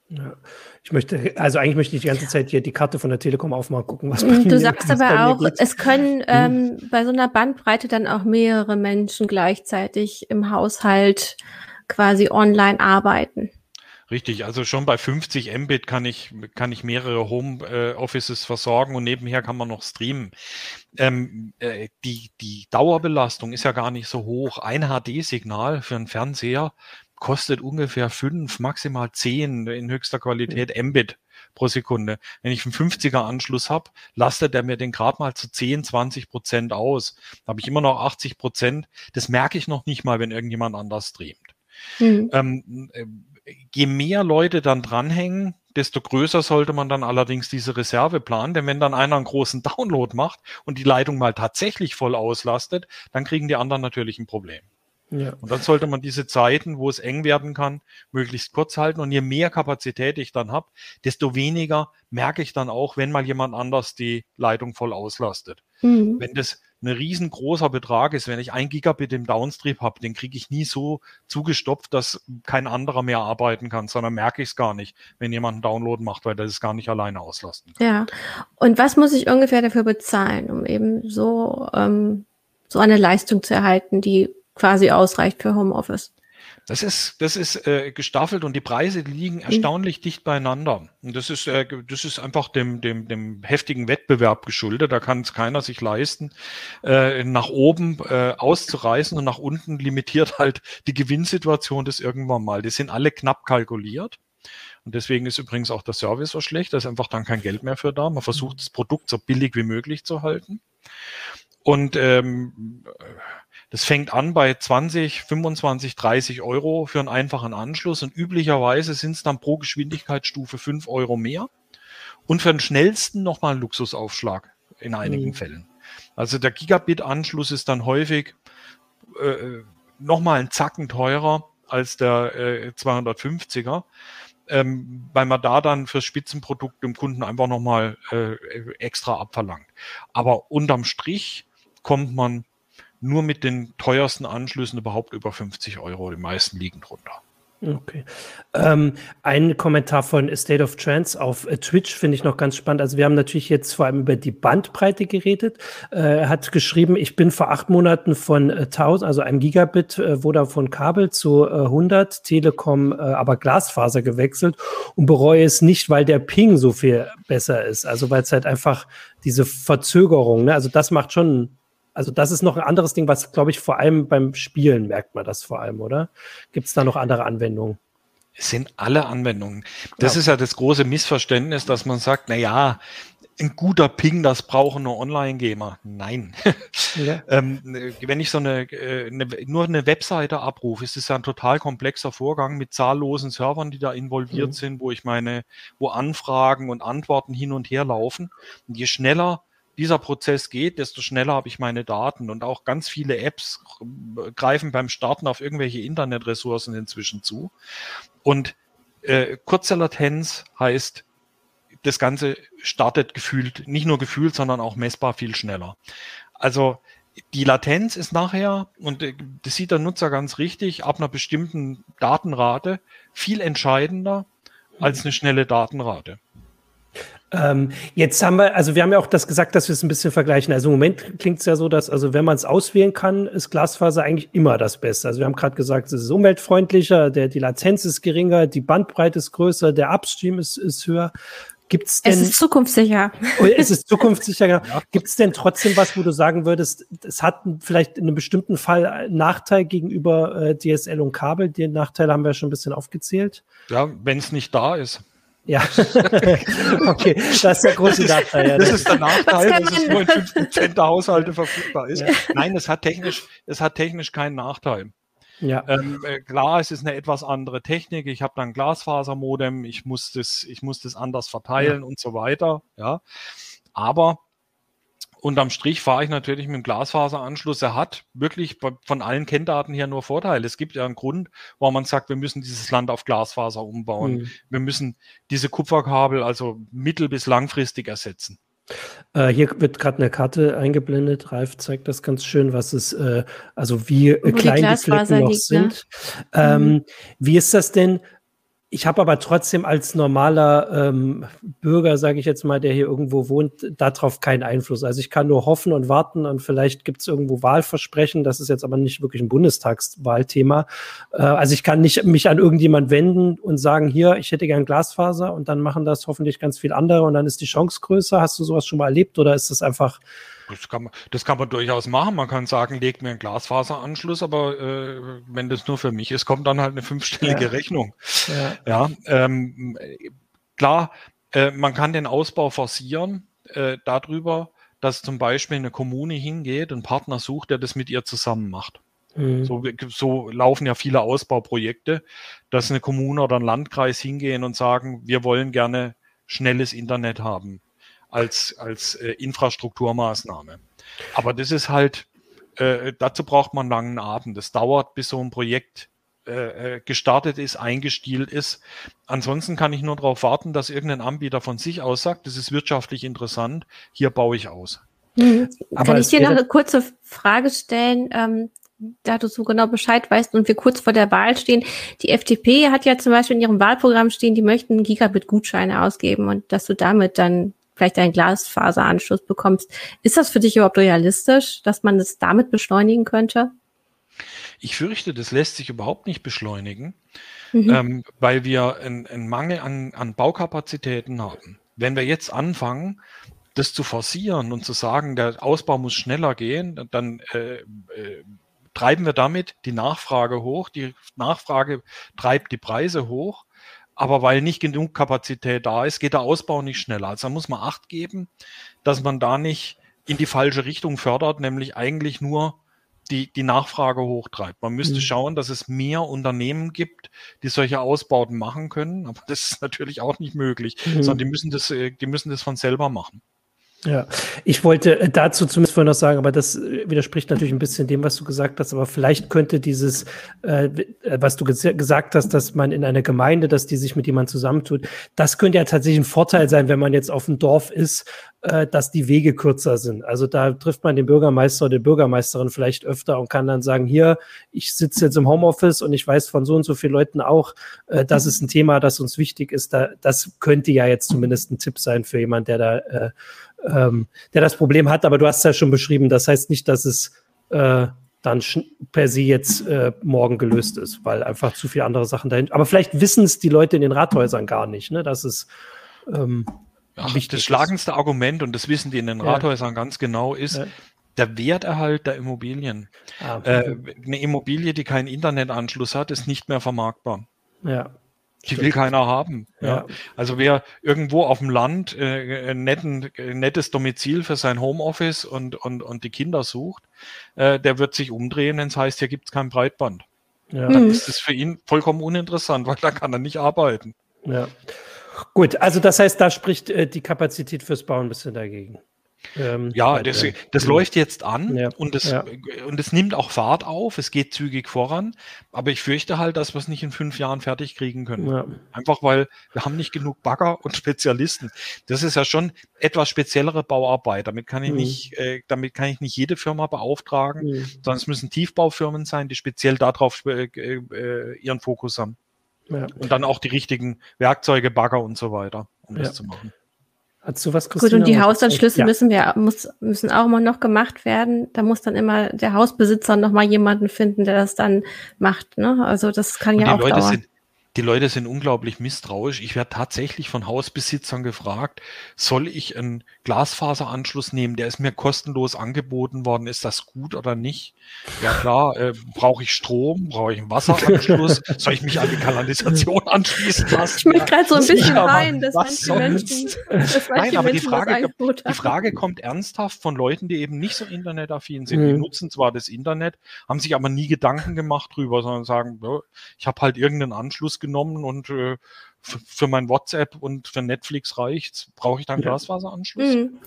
Ja. Ich möchte, also eigentlich möchte ich die ganze Zeit hier die Karte von der Telekom aufmachen, gucken, was bei Du sagst aber auch, es können hm. ähm, bei so einer Bandbreite dann auch mehrere Menschen gleichzeitig im Haushalt quasi online arbeiten. Richtig, also schon bei 50 Mbit kann ich, kann ich mehrere Home äh, Offices versorgen und nebenher kann man noch streamen. Ähm, äh, die, die Dauerbelastung ist ja gar nicht so hoch. Ein HD-Signal für einen Fernseher kostet ungefähr fünf, maximal zehn in höchster Qualität Mbit pro Sekunde. Wenn ich einen 50er Anschluss habe, lastet er mir den gerade mal zu 10, 20 Prozent aus. Da habe ich immer noch 80 Prozent. Das merke ich noch nicht mal, wenn irgendjemand anders streamt. Mhm. Ähm, äh, je mehr Leute dann dranhängen, desto größer sollte man dann allerdings diese Reserve planen. Denn wenn dann einer einen großen Download macht und die Leitung mal tatsächlich voll auslastet, dann kriegen die anderen natürlich ein Problem. Ja. Und dann sollte man diese Zeiten, wo es eng werden kann, möglichst kurz halten. Und je mehr Kapazität ich dann habe, desto weniger merke ich dann auch, wenn mal jemand anders die Leitung voll auslastet. Mhm. Wenn das ein riesengroßer Betrag ist, wenn ich ein Gigabit im Downstream habe, den kriege ich nie so zugestopft, dass kein anderer mehr arbeiten kann, sondern merke ich es gar nicht, wenn jemand einen Download macht, weil das es gar nicht alleine auslasten kann. Ja. Und was muss ich ungefähr dafür bezahlen, um eben so, ähm, so eine Leistung zu erhalten, die quasi ausreicht für Homeoffice? Das ist, das ist äh, gestaffelt und die Preise liegen mhm. erstaunlich mhm. dicht beieinander. Und das ist, äh, das ist einfach dem, dem, dem heftigen Wettbewerb geschuldet. Da kann es keiner sich leisten, äh, nach oben äh, auszureißen und nach unten limitiert halt die Gewinnsituation das irgendwann mal. Die sind alle knapp kalkuliert. Und deswegen ist übrigens auch der Service so schlecht. Da ist einfach dann kein Geld mehr für da. Man versucht das Produkt so billig wie möglich zu halten. Und ähm, das fängt an bei 20, 25, 30 Euro für einen einfachen Anschluss und üblicherweise sind es dann pro Geschwindigkeitsstufe 5 Euro mehr und für den schnellsten nochmal ein Luxusaufschlag in einigen mhm. Fällen. Also der Gigabit-Anschluss ist dann häufig äh, nochmal einen Zacken teurer als der äh, 250er, ähm, weil man da dann fürs Spitzenprodukt dem Kunden einfach nochmal äh, extra abverlangt. Aber unterm Strich kommt man nur mit den teuersten Anschlüssen überhaupt über 50 Euro. Die meisten liegen drunter. Okay. Ähm, ein Kommentar von State of Trance auf äh, Twitch finde ich noch ganz spannend. Also wir haben natürlich jetzt vor allem über die Bandbreite geredet. Äh, er hat geschrieben, ich bin vor acht Monaten von äh, 1000, also einem Gigabit äh, Vodafone Kabel zu äh, 100 Telekom, äh, aber Glasfaser gewechselt und bereue es nicht, weil der Ping so viel besser ist. Also weil es halt einfach diese Verzögerung, ne? also das macht schon also das ist noch ein anderes Ding, was, glaube ich, vor allem beim Spielen merkt man das vor allem, oder? Gibt es da noch andere Anwendungen? Es sind alle Anwendungen. Das ja. ist ja das große Missverständnis, dass man sagt, na ja, ein guter Ping, das brauchen nur Online-Gamer. Nein. Ja. ähm, wenn ich so eine, äh, eine, nur eine Webseite abrufe, ist es ja ein total komplexer Vorgang mit zahllosen Servern, die da involviert mhm. sind, wo ich meine, wo Anfragen und Antworten hin und her laufen. Und je schneller dieser Prozess geht, desto schneller habe ich meine Daten. Und auch ganz viele Apps greifen beim Starten auf irgendwelche Internetressourcen inzwischen zu. Und äh, kurze Latenz heißt, das Ganze startet gefühlt, nicht nur gefühlt, sondern auch messbar viel schneller. Also die Latenz ist nachher, und äh, das sieht der Nutzer ganz richtig, ab einer bestimmten Datenrate viel entscheidender als eine schnelle Datenrate. Ähm, jetzt haben wir, also wir haben ja auch das gesagt, dass wir es ein bisschen vergleichen. Also im Moment klingt es ja so, dass, also wenn man es auswählen kann, ist Glasfaser eigentlich immer das Beste. Also wir haben gerade gesagt, es ist umweltfreundlicher, der, die Latenz ist geringer, die Bandbreite ist größer, der Upstream ist, ist höher. Gibt's denn, es ist zukunftssicher. Oh, es ist zukunftssicher. Genau. Ja. Gibt es denn trotzdem was, wo du sagen würdest, es hat vielleicht in einem bestimmten Fall einen Nachteil gegenüber äh, DSL und Kabel? Den Nachteil haben wir schon ein bisschen aufgezählt. Ja, wenn es nicht da ist. Ja, okay, das ist der große Nachteil. Ja. Das ist der Nachteil, das dass es nur in 5% der Haushalte verfügbar ist. Ja. Nein, es hat technisch, es hat technisch keinen Nachteil. Ja. Ähm, äh, klar, es ist eine etwas andere Technik. Ich habe dann Glasfasermodem, ich muss das, ich muss das anders verteilen ja. und so weiter. Ja, aber unterm Strich fahre ich natürlich mit dem Glasfaseranschluss. Er hat wirklich von allen Kenndaten her nur Vorteile. Es gibt ja einen Grund, warum man sagt, wir müssen dieses Land auf Glasfaser umbauen. Mhm. Wir müssen diese Kupferkabel also mittel- bis langfristig ersetzen. Äh, hier wird gerade eine Karte eingeblendet. Ralf zeigt das ganz schön, was es, äh, also wie Wo klein die, die Flecken noch liegt, sind. Ne? Ähm, mhm. Wie ist das denn? Ich habe aber trotzdem als normaler ähm, Bürger, sage ich jetzt mal, der hier irgendwo wohnt, darauf keinen Einfluss. Also ich kann nur hoffen und warten und vielleicht gibt es irgendwo Wahlversprechen. Das ist jetzt aber nicht wirklich ein Bundestagswahlthema. Äh, also ich kann nicht mich an irgendjemand wenden und sagen, hier, ich hätte gern Glasfaser und dann machen das hoffentlich ganz viel andere und dann ist die Chance größer. Hast du sowas schon mal erlebt oder ist das einfach das kann, man, das kann man durchaus machen. Man kann sagen, legt mir einen Glasfaseranschluss, aber äh, wenn das nur für mich ist, kommt dann halt eine fünfstellige ja. Rechnung. Ja, ja ähm, klar, äh, man kann den Ausbau forcieren äh, darüber, dass zum Beispiel eine Kommune hingeht, einen Partner sucht, der das mit ihr zusammen macht. Mhm. So, so laufen ja viele Ausbauprojekte, dass eine Kommune oder ein Landkreis hingehen und sagen, wir wollen gerne schnelles Internet haben als, als äh, Infrastrukturmaßnahme. Aber das ist halt, äh, dazu braucht man langen Atem. Das dauert, bis so ein Projekt äh, äh, gestartet ist, eingestielt ist. Ansonsten kann ich nur darauf warten, dass irgendein Anbieter von sich aus sagt, das ist wirtschaftlich interessant, hier baue ich aus. Mhm. Kann ich dir noch eine kurze Frage stellen? Ähm, da du so genau Bescheid weißt und wir kurz vor der Wahl stehen. Die FDP hat ja zum Beispiel in ihrem Wahlprogramm stehen, die möchten Gigabit-Gutscheine ausgeben und dass du damit dann vielleicht einen Glasfaseranschluss bekommst. Ist das für dich überhaupt realistisch, dass man es damit beschleunigen könnte? Ich fürchte, das lässt sich überhaupt nicht beschleunigen, mhm. ähm, weil wir einen Mangel an, an Baukapazitäten haben. Wenn wir jetzt anfangen, das zu forcieren und zu sagen, der Ausbau muss schneller gehen, dann äh, äh, treiben wir damit die Nachfrage hoch. Die Nachfrage treibt die Preise hoch. Aber weil nicht genug Kapazität da ist, geht der Ausbau nicht schneller. Also da muss man Acht geben, dass man da nicht in die falsche Richtung fördert, nämlich eigentlich nur die, die Nachfrage hochtreibt. Man müsste mhm. schauen, dass es mehr Unternehmen gibt, die solche Ausbauten machen können. Aber das ist natürlich auch nicht möglich, mhm. sondern die müssen das, äh, die müssen das von selber machen. Ja, ich wollte äh, dazu zumindest vorhin noch sagen, aber das äh, widerspricht natürlich ein bisschen dem, was du gesagt hast, aber vielleicht könnte dieses, äh, äh was du ges gesagt hast, dass man in einer Gemeinde, dass die sich mit jemandem zusammentut, das könnte ja tatsächlich ein Vorteil sein, wenn man jetzt auf dem Dorf ist, äh, dass die Wege kürzer sind. Also da trifft man den Bürgermeister oder die Bürgermeisterin vielleicht öfter und kann dann sagen, hier, ich sitze jetzt im Homeoffice und ich weiß von so und so vielen Leuten auch, äh, das ist ein Thema, das uns wichtig ist. Da, das könnte ja jetzt zumindest ein Tipp sein für jemand, der da äh, ähm, der das Problem hat, aber du hast es ja schon beschrieben, das heißt nicht, dass es äh, dann per se jetzt äh, morgen gelöst ist, weil einfach zu viele andere Sachen dahin. Aber vielleicht wissen es die Leute in den Rathäusern gar nicht, ne? dass es ähm, Ach, das schlagendste ist. Argument, und das wissen die in den ja. Rathäusern ganz genau, ist, ja. der Werterhalt der Immobilien. Ah, äh, eine Immobilie, die keinen Internetanschluss hat, ist nicht mehr vermarktbar. Ja. Die will keiner haben. Ja. ja. Also wer irgendwo auf dem Land äh, ein, netten, ein nettes Domizil für sein Homeoffice und, und, und die Kinder sucht, äh, der wird sich umdrehen, wenn es heißt, hier gibt es kein Breitband. Ja. Dann ist es für ihn vollkommen uninteressant, weil da kann er nicht arbeiten. Ja. Gut, also das heißt, da spricht äh, die Kapazität fürs Bauen ein bisschen dagegen. Ähm, ja, das, das läuft jetzt an ja, und, das, ja. und es nimmt auch Fahrt auf, es geht zügig voran, aber ich fürchte halt, dass wir es nicht in fünf Jahren fertig kriegen können. Ja. Einfach weil wir haben nicht genug Bagger und Spezialisten. Das ist ja schon etwas speziellere Bauarbeit. Damit kann ich mhm. nicht, äh, damit kann ich nicht jede Firma beauftragen, mhm. sondern es müssen Tiefbaufirmen sein, die speziell darauf äh, äh, ihren Fokus haben. Und dann auch die richtigen Werkzeuge, Bagger und so weiter, um das zu machen. Hast du was, Christina? Gut, und die Hausanschlüsse ja. müssen wir, muss, müssen auch immer noch gemacht werden. Da muss dann immer der Hausbesitzer noch mal jemanden finden, der das dann macht. Ne? Also das kann und ja auch Leute dauern. Sind, die Leute sind unglaublich misstrauisch. Ich werde tatsächlich von Hausbesitzern gefragt, soll ich einen Glasfaseranschluss nehmen? Der ist mir kostenlos angeboten worden. Ist das gut oder nicht? Ja klar, äh, brauche ich Strom? Brauche ich einen Wasseranschluss? soll ich mich an die Kanalisation anschließen lassen? Ich möchte gerade so ein bisschen rein, dass manche Menschen, dass manche Nein, aber Menschen die Frage, die Frage kommt ernsthaft von Leuten, die eben nicht so internetaffin sind. Mhm. Die nutzen zwar das Internet, haben sich aber nie Gedanken gemacht drüber, sondern sagen, ich habe halt irgendeinen Anschluss genommen und äh, für mein WhatsApp und für Netflix reicht, brauche ich dann ja. Glasfaseranschluss? Mhm.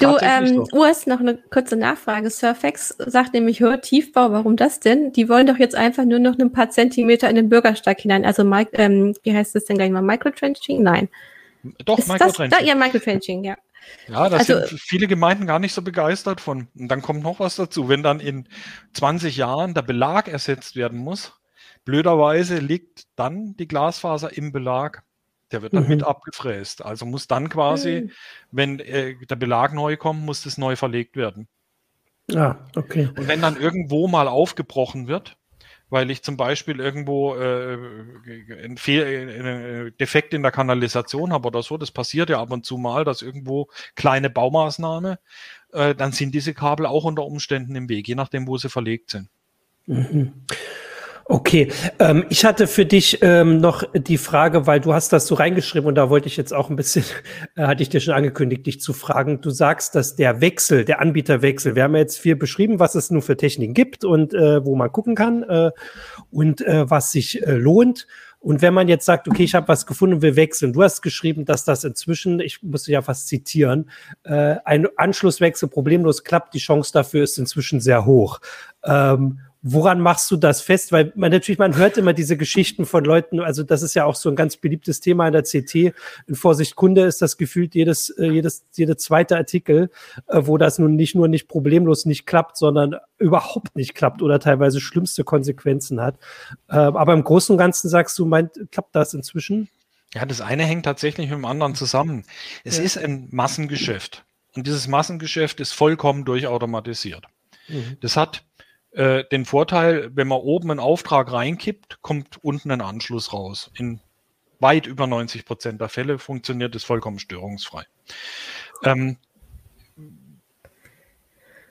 Du, ähm, Urs, noch eine kurze Nachfrage. Surfax sagt nämlich, hör Tiefbau, warum das denn? Die wollen doch jetzt einfach nur noch ein paar Zentimeter in den Bürgersteig hinein. Also, ähm, wie heißt das denn gleich mal? Microtrenching? Nein. Doch, Microtrenching. Da, ja, Microtrenching, ja. Ja, da also, sind viele Gemeinden gar nicht so begeistert von. Und dann kommt noch was dazu. Wenn dann in 20 Jahren der Belag ersetzt werden muss, Blöderweise liegt dann die Glasfaser im Belag. Der wird dann mhm. mit abgefräst. Also muss dann quasi, mhm. wenn äh, der Belag neu kommt, muss das neu verlegt werden. Ah, okay. Und wenn dann irgendwo mal aufgebrochen wird, weil ich zum Beispiel irgendwo äh, ein Fehl, äh, Defekt in der Kanalisation habe oder so, das passiert ja ab und zu mal, dass irgendwo kleine Baumaßnahme, äh, dann sind diese Kabel auch unter Umständen im Weg, je nachdem, wo sie verlegt sind. Mhm. Okay, ähm, ich hatte für dich ähm, noch die Frage, weil du hast das so reingeschrieben und da wollte ich jetzt auch ein bisschen, äh, hatte ich dir schon angekündigt, dich zu fragen. Du sagst, dass der Wechsel, der Anbieterwechsel, wir haben ja jetzt viel beschrieben, was es nun für Techniken gibt und äh, wo man gucken kann äh, und äh, was sich äh, lohnt. Und wenn man jetzt sagt, okay, ich habe was gefunden und wir wechseln, du hast geschrieben, dass das inzwischen, ich muss ja fast zitieren, äh, ein Anschlusswechsel problemlos klappt, die Chance dafür ist inzwischen sehr hoch. Ähm, woran machst du das fest? Weil man natürlich, man hört immer diese Geschichten von Leuten, also das ist ja auch so ein ganz beliebtes Thema in der CT. In Vorsicht Kunde ist das gefühlt jedes, äh, jedes, jede zweite Artikel, äh, wo das nun nicht nur nicht problemlos nicht klappt, sondern überhaupt nicht klappt oder teilweise schlimmste Konsequenzen hat. Äh, aber im Großen und Ganzen sagst du, meint, klappt das inzwischen? Ja, das eine hängt tatsächlich mit dem anderen zusammen. Es Ja. ist ein Massengeschäft. Und dieses Massengeschäft ist vollkommen durchautomatisiert. Mhm. Das hat äh, den Vorteil, wenn man oben einen Auftrag reinkippt, kommt unten ein Anschluss raus. In weit über 90 Prozent der Fälle funktioniert es vollkommen störungsfrei. Ähm,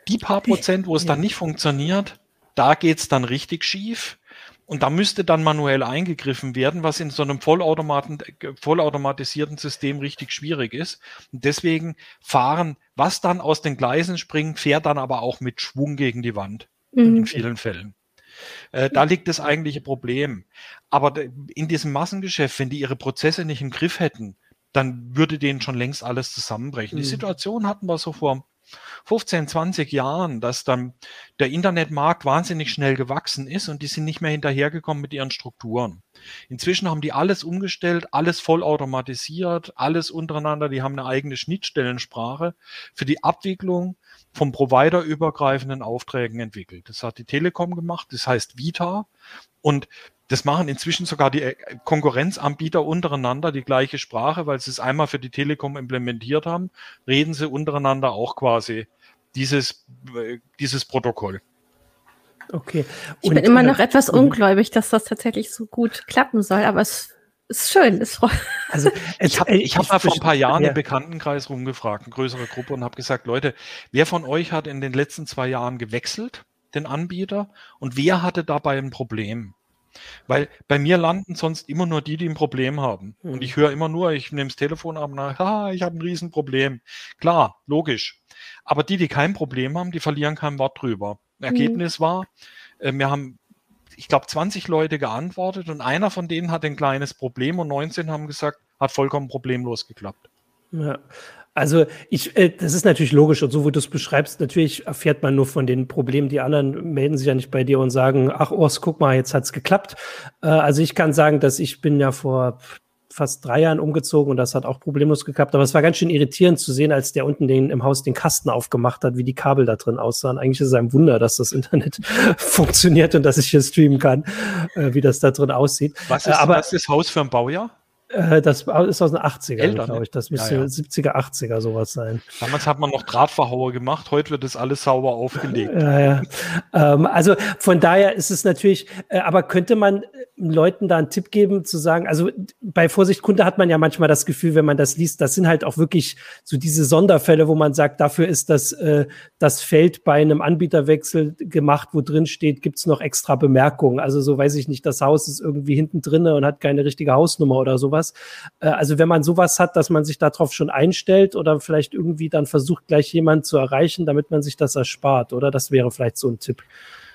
die paar Prozent, wo es dann nicht funktioniert, da geht's dann richtig schief. Und da müsste dann manuell eingegriffen werden, was in so einem vollautomatisierten System richtig schwierig ist. Und deswegen fahren, was dann aus den Gleisen springt, fährt dann aber auch mit Schwung gegen die Wand in Mhm. vielen Fällen. Äh, da liegt das eigentliche Problem. Aber in diesem Massengeschäft, wenn die ihre Prozesse nicht im Griff hätten, dann würde denen schon längst alles zusammenbrechen. Die Mhm. Situation hatten wir so vor 15, 20 Jahren, dass dann der Internetmarkt wahnsinnig schnell gewachsen ist und die sind nicht mehr hinterhergekommen mit ihren Strukturen. Inzwischen haben die alles umgestellt, alles vollautomatisiert, alles untereinander, die haben eine eigene Schnittstellensprache für die Abwicklung vom Provider übergreifenden Aufträgen entwickelt. Das hat die Telekom gemacht, das heißt Vita und das machen inzwischen sogar die äh, Konkurrenzanbieter untereinander die gleiche Sprache, weil sie es einmal für die Telekom implementiert haben, reden sie untereinander auch quasi dieses, äh, dieses Protokoll. Okay. Ich Und, bin immer äh, noch etwas mhm. ungläubig, dass das tatsächlich so gut klappen soll, aber es ist schön. Es freut Also Ich habe äh, ich hab mal vor ein paar Jahren ja. im Bekanntenkreis rumgefragt, eine größere Gruppe, und habe gesagt, Leute, wer von euch hat in den letzten zwei Jahren gewechselt, den Anbieter, und wer hatte dabei ein Problem? Weil bei mir landen sonst immer nur die, die ein Problem haben. Mhm. Und ich höre immer nur, ich nehme das Telefon ab und sage, ah, ich habe ein Riesenproblem. Klar, logisch. Aber die, die kein Problem haben, die verlieren kein Wort drüber. Ergebnis war, äh, wir haben, ich glaube, 20 Leute geantwortet und einer von denen hat ein kleines Problem und 19 haben gesagt, hat vollkommen problemlos geklappt. Ja. Also ich, äh, das ist natürlich logisch und so, wo du es beschreibst, natürlich erfährt man nur von den Problemen. Die anderen melden sich ja nicht bei dir und sagen, ach Urs, guck mal, jetzt hat's geklappt. Äh, also ich kann sagen, dass ich bin ja vor fast drei Jahren umgezogen und das hat auch problemlos geklappt. Aber es war ganz schön irritierend zu sehen, als der unten den, im Haus den Kasten aufgemacht hat, wie die Kabel da drin aussahen. Eigentlich ist es ein Wunder, dass das Internet funktioniert und dass ich hier streamen kann, äh, wie das da drin aussieht. Was Äh, ist aber- das das Haus für ein Baujahr? Äh, das ist aus den 80ern, Älter, glaube ne? ich. Das Ja, müsste ja. 70er, 80er sowas sein. Damals hat man noch Drahtverhauer gemacht, heute wird das alles sauber aufgelegt. Ja, ja. Ähm, also von daher ist es natürlich, äh, aber könnte man äh, Leuten da einen Tipp geben, zu sagen, also bei Vorsicht Kunde hat man ja manchmal das Gefühl, wenn man das liest, das sind halt auch wirklich so diese Sonderfälle, wo man sagt, dafür ist das, äh, das Feld bei einem Anbieterwechsel gemacht, wo drin steht, gibt's noch extra Bemerkungen. Also so weiß ich nicht, das Haus ist irgendwie hinten drinne und hat keine richtige Hausnummer oder sowas. Äh, also wenn man sowas hat, dass man sich darauf schon einstellt oder vielleicht irgendwie dann versucht, gleich jemanden zu erreichen, damit man sich das erspart, oder? Das wäre vielleicht so ein Tipp.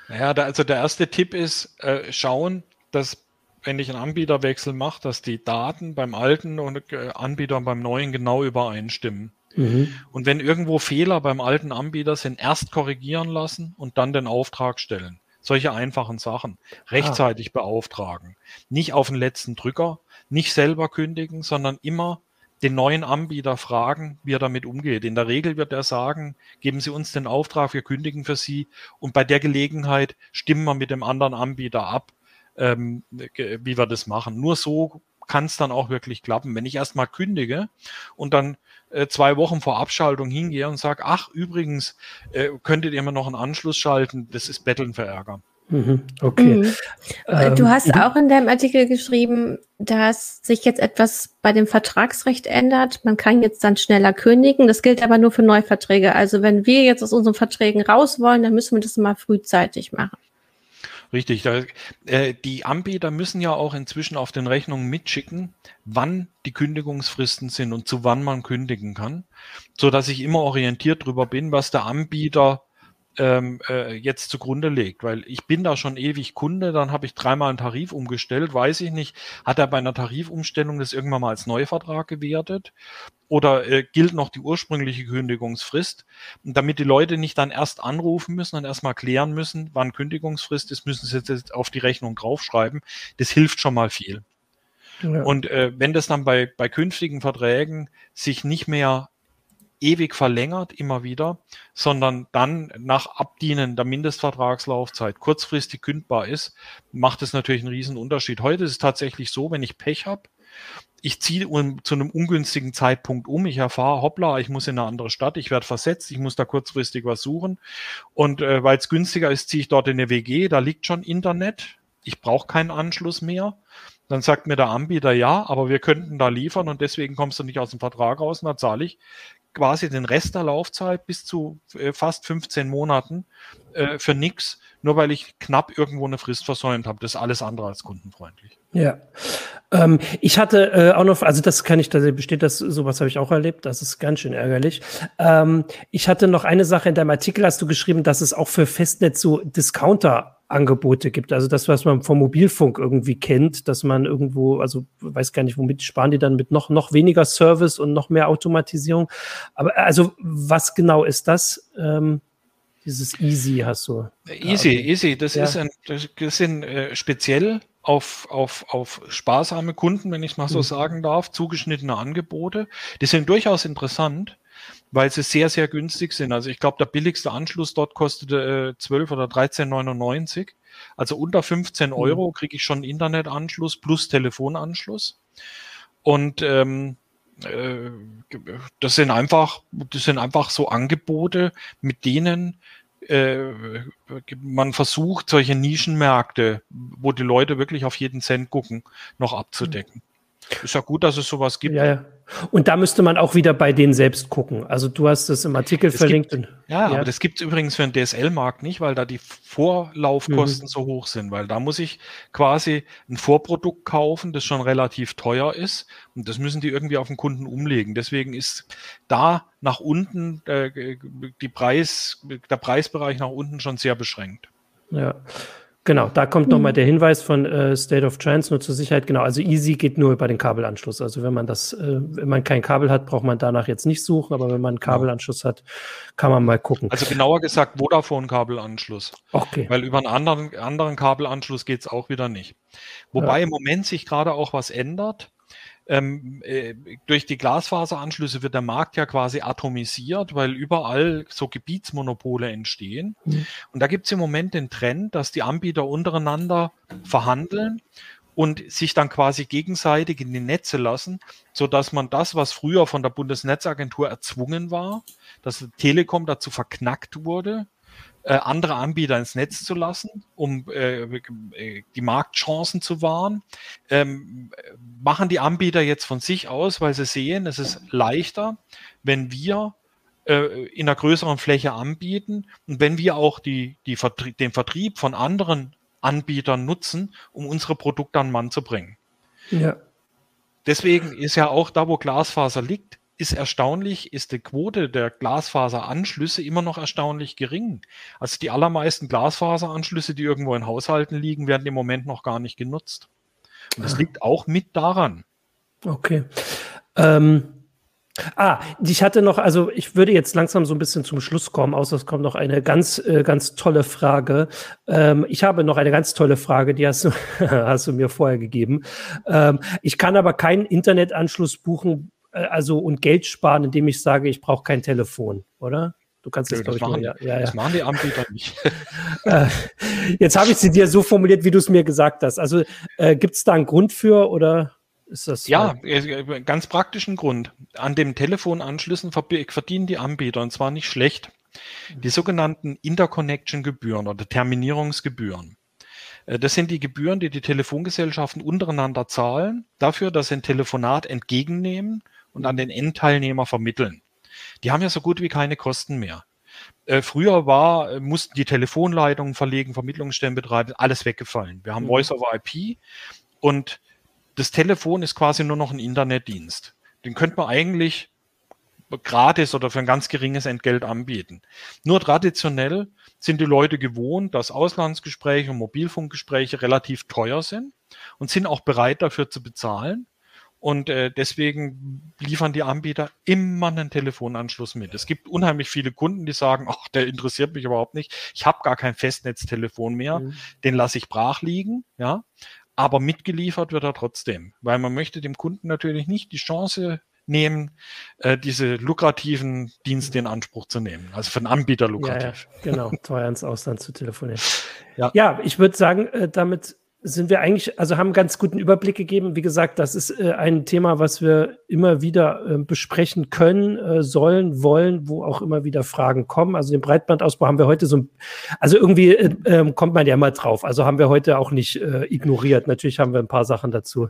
Naja, da, also der erste Tipp ist, äh, schauen, dass wenn ich einen Anbieterwechsel mache, dass die Daten beim alten und äh, Anbieter beim neuen genau übereinstimmen. Mhm. Und wenn irgendwo Fehler beim alten Anbieter sind, erst korrigieren lassen und dann den Auftrag stellen. Solche einfachen Sachen. Rechtzeitig beauftragen. Nicht auf den letzten Drücker, nicht selber kündigen, sondern immer den neuen Anbieter fragen, wie er damit umgeht. In der Regel wird er sagen, geben Sie uns den Auftrag, wir kündigen für Sie und bei der Gelegenheit stimmen wir mit dem anderen Anbieter ab, ähm, wie wir das machen. Nur so kann es dann auch wirklich klappen. Wenn ich erstmal kündige und dann äh, zwei Wochen vor Abschaltung hingehe und sage, ach übrigens, äh, könntet ihr mir noch einen Anschluss schalten, das ist Betteln für Ärger. Mhm. Okay. Mhm. Ähm, du hast mhm. auch in deinem Artikel geschrieben, dass sich jetzt etwas bei dem Vertragsrecht ändert. Man kann jetzt dann schneller kündigen. Das gilt aber nur für Neuverträge. Also wenn wir jetzt aus unseren Verträgen raus wollen, dann müssen wir das mal frühzeitig machen. Richtig. Da, äh, die Anbieter müssen ja auch inzwischen auf den Rechnungen mitschicken, wann die Kündigungsfristen sind und zu wann man kündigen kann, so dass ich immer orientiert drüber bin, was der Anbieter ähm, äh, jetzt zugrunde legt, weil ich bin da schon ewig Kunde, dann habe ich dreimal einen Tarif umgestellt, weiß ich nicht, hat er bei einer Tarifumstellung das irgendwann mal als Neuvertrag gewertet oder äh, gilt noch die ursprüngliche Kündigungsfrist? Und damit die Leute nicht dann erst anrufen müssen und erstmal klären müssen, wann Kündigungsfrist ist, müssen sie jetzt auf die Rechnung draufschreiben. Das hilft schon mal viel. Ja. Und äh, wenn das dann bei, bei künftigen Verträgen sich nicht mehr ewig verlängert, immer wieder, sondern dann nach Abdienen der Mindestvertragslaufzeit kurzfristig kündbar ist, macht es natürlich einen riesen Unterschied. Heute ist es tatsächlich so, wenn ich Pech habe, ich ziehe um, zu einem ungünstigen Zeitpunkt um, ich erfahre, hoppla, ich muss in eine andere Stadt, ich werde versetzt, ich muss da kurzfristig was suchen. Und äh, weil es günstiger ist, ziehe ich dort in eine WG, da liegt schon Internet, ich brauche keinen Anschluss mehr. Dann sagt mir der Anbieter, ja, aber wir könnten da liefern und deswegen kommst du nicht aus dem Vertrag raus und da zahle ich quasi den Rest der Laufzeit bis zu äh, fast 15 Monaten äh, für nichts, nur weil ich knapp irgendwo eine Frist versäumt habe. Das ist alles andere als kundenfreundlich. Ja. Ähm, ich hatte äh, auch noch, also das kann ich, da besteht das, sowas habe ich auch erlebt, das ist ganz schön ärgerlich. Ähm, ich hatte noch eine Sache in deinem Artikel, hast du geschrieben, dass es auch für Festnetz so Discounter Angebote gibt. Also das, was man vom Mobilfunk irgendwie kennt, dass man irgendwo, also weiß gar nicht, womit sparen die dann mit noch, noch weniger Service und noch mehr Automatisierung. Aber also was genau ist das? Ähm, dieses Easy hast du. Easy, okay. easy. Das ja. ist ein, das, sind äh, speziell auf, auf, auf sparsame Kunden, wenn ich es mal so mhm. sagen darf, zugeschnittene Angebote. Die sind durchaus interessant weil sie sehr, sehr günstig sind. Also ich glaube, der billigste Anschluss dort kostete äh, 12 oder 13,99. Also unter 15 mhm. Euro kriege ich schon Internetanschluss plus Telefonanschluss. Und ähm, äh, das sind einfach, das sind einfach so Angebote, mit denen äh, man versucht, solche Nischenmärkte, wo die Leute wirklich auf jeden Cent gucken, noch abzudecken. Ist ja gut, dass es sowas gibt. Ja, ja. Und da müsste man auch wieder bei denen selbst gucken. Also du hast es im Artikel das verlinkt. Gibt, ja, ja, aber das gibt es übrigens für den DSL-Markt nicht, weil da die Vorlaufkosten mhm. so hoch sind. Weil da muss ich quasi ein Vorprodukt kaufen, das schon relativ teuer ist. Und das müssen die irgendwie auf den Kunden umlegen. Deswegen ist da nach unten äh, die Preis, der Preisbereich nach unten schon sehr beschränkt. Ja. Genau, da kommt mhm. nochmal der Hinweis von äh, State of Trance nur zur Sicherheit. Genau, also Easy geht nur über den Kabelanschluss. Also wenn man das, äh, wenn man kein Kabel hat, braucht man danach jetzt nicht suchen, aber wenn man einen genau. Kabelanschluss hat, kann man mal gucken. Also genauer gesagt Vodafone-Kabelanschluss. Okay. Weil über einen anderen, anderen Kabelanschluss geht's auch wieder nicht. Wobei ja. im Moment sich gerade auch was ändert ähm, äh, durch die Glasfaseranschlüsse wird der Markt ja quasi atomisiert, weil überall so Gebietsmonopole entstehen. Mhm. Und da gibt es im Moment den Trend, dass die Anbieter untereinander verhandeln und sich dann quasi gegenseitig in die Netze lassen, so dass man das, was früher von der Bundesnetzagentur erzwungen war, dass Telekom dazu verknackt wurde, äh, andere Anbieter ins Netz zu lassen, um äh, äh, die Marktchancen zu wahren. Ähm, machen die Anbieter jetzt von sich aus, weil sie sehen, es ist leichter, wenn wir äh, in einer größeren Fläche anbieten und wenn wir auch die, die Vertrie den Vertrieb von anderen Anbietern nutzen, um unsere Produkte an den Mann zu bringen. Ja. Deswegen ist ja auch da, wo Glasfaser liegt, ist erstaunlich, ist die Quote der Glasfaseranschlüsse immer noch erstaunlich gering. Also die allermeisten Glasfaseranschlüsse, die irgendwo in Haushalten liegen, werden im Moment noch gar nicht genutzt. Und das ah. liegt auch mit daran. Okay. Ähm, ah, ich hatte noch, also ich würde jetzt langsam so ein bisschen zum Schluss kommen, außer es kommt noch eine ganz, äh, ganz tolle Frage. Ähm, ich habe noch eine ganz tolle Frage, die hast du, hast du mir vorher gegeben. Ähm, ich kann aber keinen Internetanschluss buchen, also und Geld sparen, indem ich sage, ich brauche kein Telefon, oder? Du kannst das, Nö, das, glaube ich, machen, ja, ja, das machen die Anbieter nicht. Äh, jetzt habe ich sie dir so formuliert, wie du es mir gesagt hast. Also äh, gibt es da einen Grund für oder ist das? Ja, äh, ganz praktischen Grund. An dem Telefonanschlüssen verdienen die Anbieter und zwar nicht schlecht. Die sogenannten Interconnection-Gebühren oder Terminierungsgebühren. Das sind die Gebühren, die die Telefongesellschaften untereinander zahlen, dafür, dass sie ein Telefonat entgegennehmen und an den Endteilnehmer vermitteln. Die haben ja so gut wie keine Kosten mehr. Äh, früher war, äh, mussten die Telefonleitungen verlegen, Vermittlungsstellen betreiben, alles weggefallen. Wir haben mhm. Voice over IP und das Telefon ist quasi nur noch ein Internetdienst. Den könnte man eigentlich gratis oder für ein ganz geringes Entgelt anbieten. Nur traditionell sind die Leute gewohnt, dass Auslandsgespräche und Mobilfunkgespräche relativ teuer sind und sind auch bereit dafür zu bezahlen. Und äh, deswegen liefern die Anbieter immer einen Telefonanschluss mit. Es gibt unheimlich viele Kunden, die sagen, ach, der interessiert mich überhaupt nicht. Ich habe gar kein Festnetztelefon mehr. Mhm. Den lasse ich brach liegen. Ja, aber mitgeliefert wird er trotzdem, weil man möchte dem Kunden natürlich nicht die Chance nehmen, äh, diese lukrativen Dienste in Anspruch zu nehmen. Also für einen Anbieter lukrativ. Ja, ja, genau, teuer ins Ausland zu telefonieren. Ja, ja ich würde sagen, äh, damit sind wir eigentlich, also haben einen ganz guten Überblick gegeben. Wie gesagt, das ist äh, ein Thema, was wir immer wieder äh, besprechen können, äh, sollen, wollen, wo auch immer wieder Fragen kommen. Also den Breitbandausbau haben wir heute so, also irgendwie äh, ähm, kommt man ja mal drauf. Also haben wir heute auch nicht äh, ignoriert. Natürlich haben wir ein paar Sachen dazu.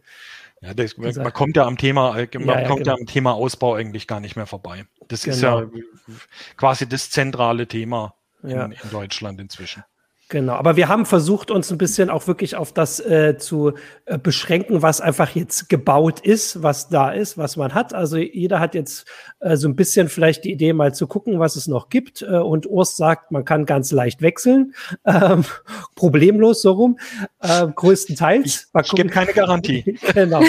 Ja, das, man kommt ja am Thema, äh, man ja, ja, kommt genau. ja am Thema Ausbau eigentlich gar nicht mehr vorbei. Das genau. ist ja genau. quasi das zentrale Thema in, in Deutschland inzwischen. Genau, aber wir haben versucht, uns ein bisschen auch wirklich auf das äh, zu äh, beschränken, was einfach jetzt gebaut ist, was da ist, was man hat. Also jeder hat jetzt äh, so ein bisschen vielleicht die Idee, mal zu gucken, was es noch gibt. Äh, und Urs sagt, man kann ganz leicht wechseln, ähm, problemlos so rum, äh, größtenteils. Ich, ich gebe keine Garantie. genau.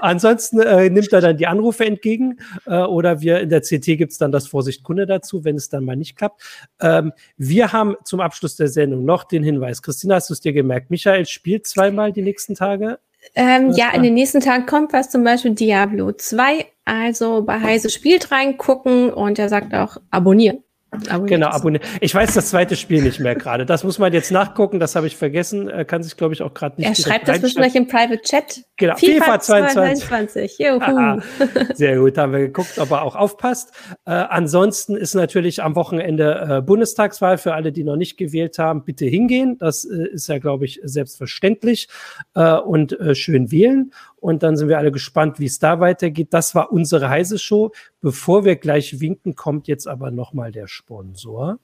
Ansonsten äh, nimmt er dann die Anrufe entgegen äh, oder wir in der CT gibt's dann das Vorsicht Kunde dazu, wenn es dann mal nicht klappt. Ähm, wir haben zum Abschluss der Sendung noch den Hinweis. Christina, hast du es dir gemerkt? Michael spielt zweimal die nächsten Tage. Ähm, ja, in den nächsten Tagen kommt was, zum Beispiel Diablo 2. Also bei Heise spielt reingucken und er sagt auch abonnieren. Abonniert genau, abonnieren. Ich weiß das zweite Spiel nicht mehr gerade. Das muss man jetzt nachgucken, das habe ich vergessen. Er kann sich, glaube ich, auch gerade nicht Er schreibt das bestimmt im Private Chat. Genau, FIFA, FIFA 22. 22. Juhu. Sehr gut, haben wir geguckt, ob er auch aufpasst. Äh, ansonsten ist natürlich am Wochenende äh, Bundestagswahl für alle, die noch nicht gewählt haben. Bitte hingehen. Das äh, ist ja, glaube ich, selbstverständlich. Äh, und äh, schön wählen. Und dann sind wir alle gespannt, wie es da weitergeht. Das war unsere heiße Show. Bevor wir gleich winken, kommt jetzt aber nochmal der Sponsor.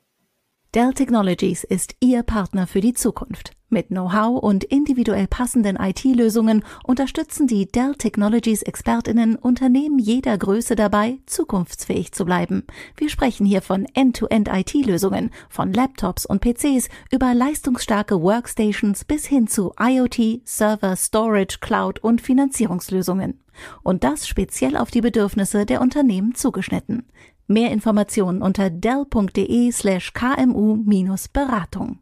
Dell Technologies ist Ihr Partner für die Zukunft. Mit Know-how und individuell passenden IT-Lösungen unterstützen die Dell Technologies Expertinnen Unternehmen jeder Größe dabei, zukunftsfähig zu bleiben. Wir sprechen hier von End-to-End IT-Lösungen, von Laptops und PCs über leistungsstarke Workstations bis hin zu IoT, Server, Storage, Cloud und Finanzierungslösungen. Und das speziell auf die Bedürfnisse der Unternehmen zugeschnitten. Mehr Informationen unter dell.de slash kmu-beratung.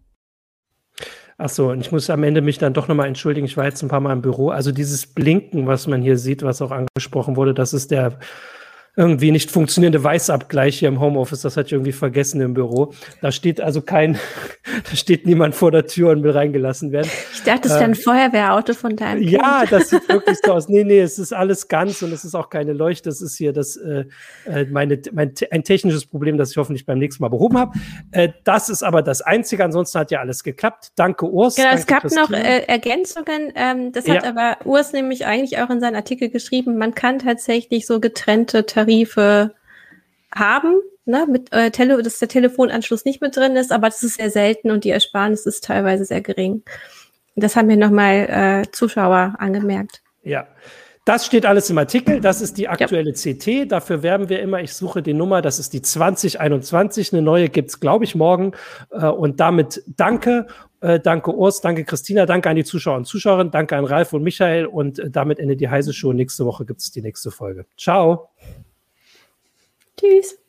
Achso, und ich muss am Ende mich dann doch nochmal entschuldigen. Ich war jetzt ein paar Mal im Büro. Also dieses Blinken, was man hier sieht, was auch angesprochen wurde, das ist der irgendwie nicht funktionierende Weißabgleich hier im Homeoffice. Das hatte ich irgendwie vergessen im Büro. Da steht also kein, da steht niemand vor der Tür und will reingelassen werden. Ich dachte, das wäre ein äh, Feuerwehrauto von deinem. Ja, das sieht wirklich so aus. Nee, nee, es ist alles ganz und es ist auch keine Leuchte. Das ist hier das, äh, äh meine, mein, ein technisches Problem, das ich hoffentlich beim nächsten Mal behoben habe. Äh, das ist aber das Einzige. Ansonsten hat ja alles geklappt. Danke, Urs. Genau, danke, es gab Christine. noch äh, Ergänzungen. Ähm, das hat ja. aber Urs nämlich eigentlich auch in seinem Artikel geschrieben. Man kann tatsächlich so getrennte Tarif Tarife haben, ne, mit, äh, Tele dass der Telefonanschluss nicht mit drin ist, aber das ist sehr selten und die Ersparnis ist teilweise sehr gering. Das haben mir nochmal äh, Zuschauer angemerkt. Ja. Das steht alles im Artikel. Das ist die aktuelle ja. CT. Dafür werben wir immer. Ich suche die Nummer. Das ist die 2021. Eine neue gibt's, glaube ich, morgen. Äh, und damit danke. Äh, danke Urs, danke Christina, danke an die Zuschauer und Zuschauerinnen, danke an Ralf und Michael. Und äh, damit endet die heiße Show. Nächste Woche gibt's die nächste Folge. Ciao. Tschüss.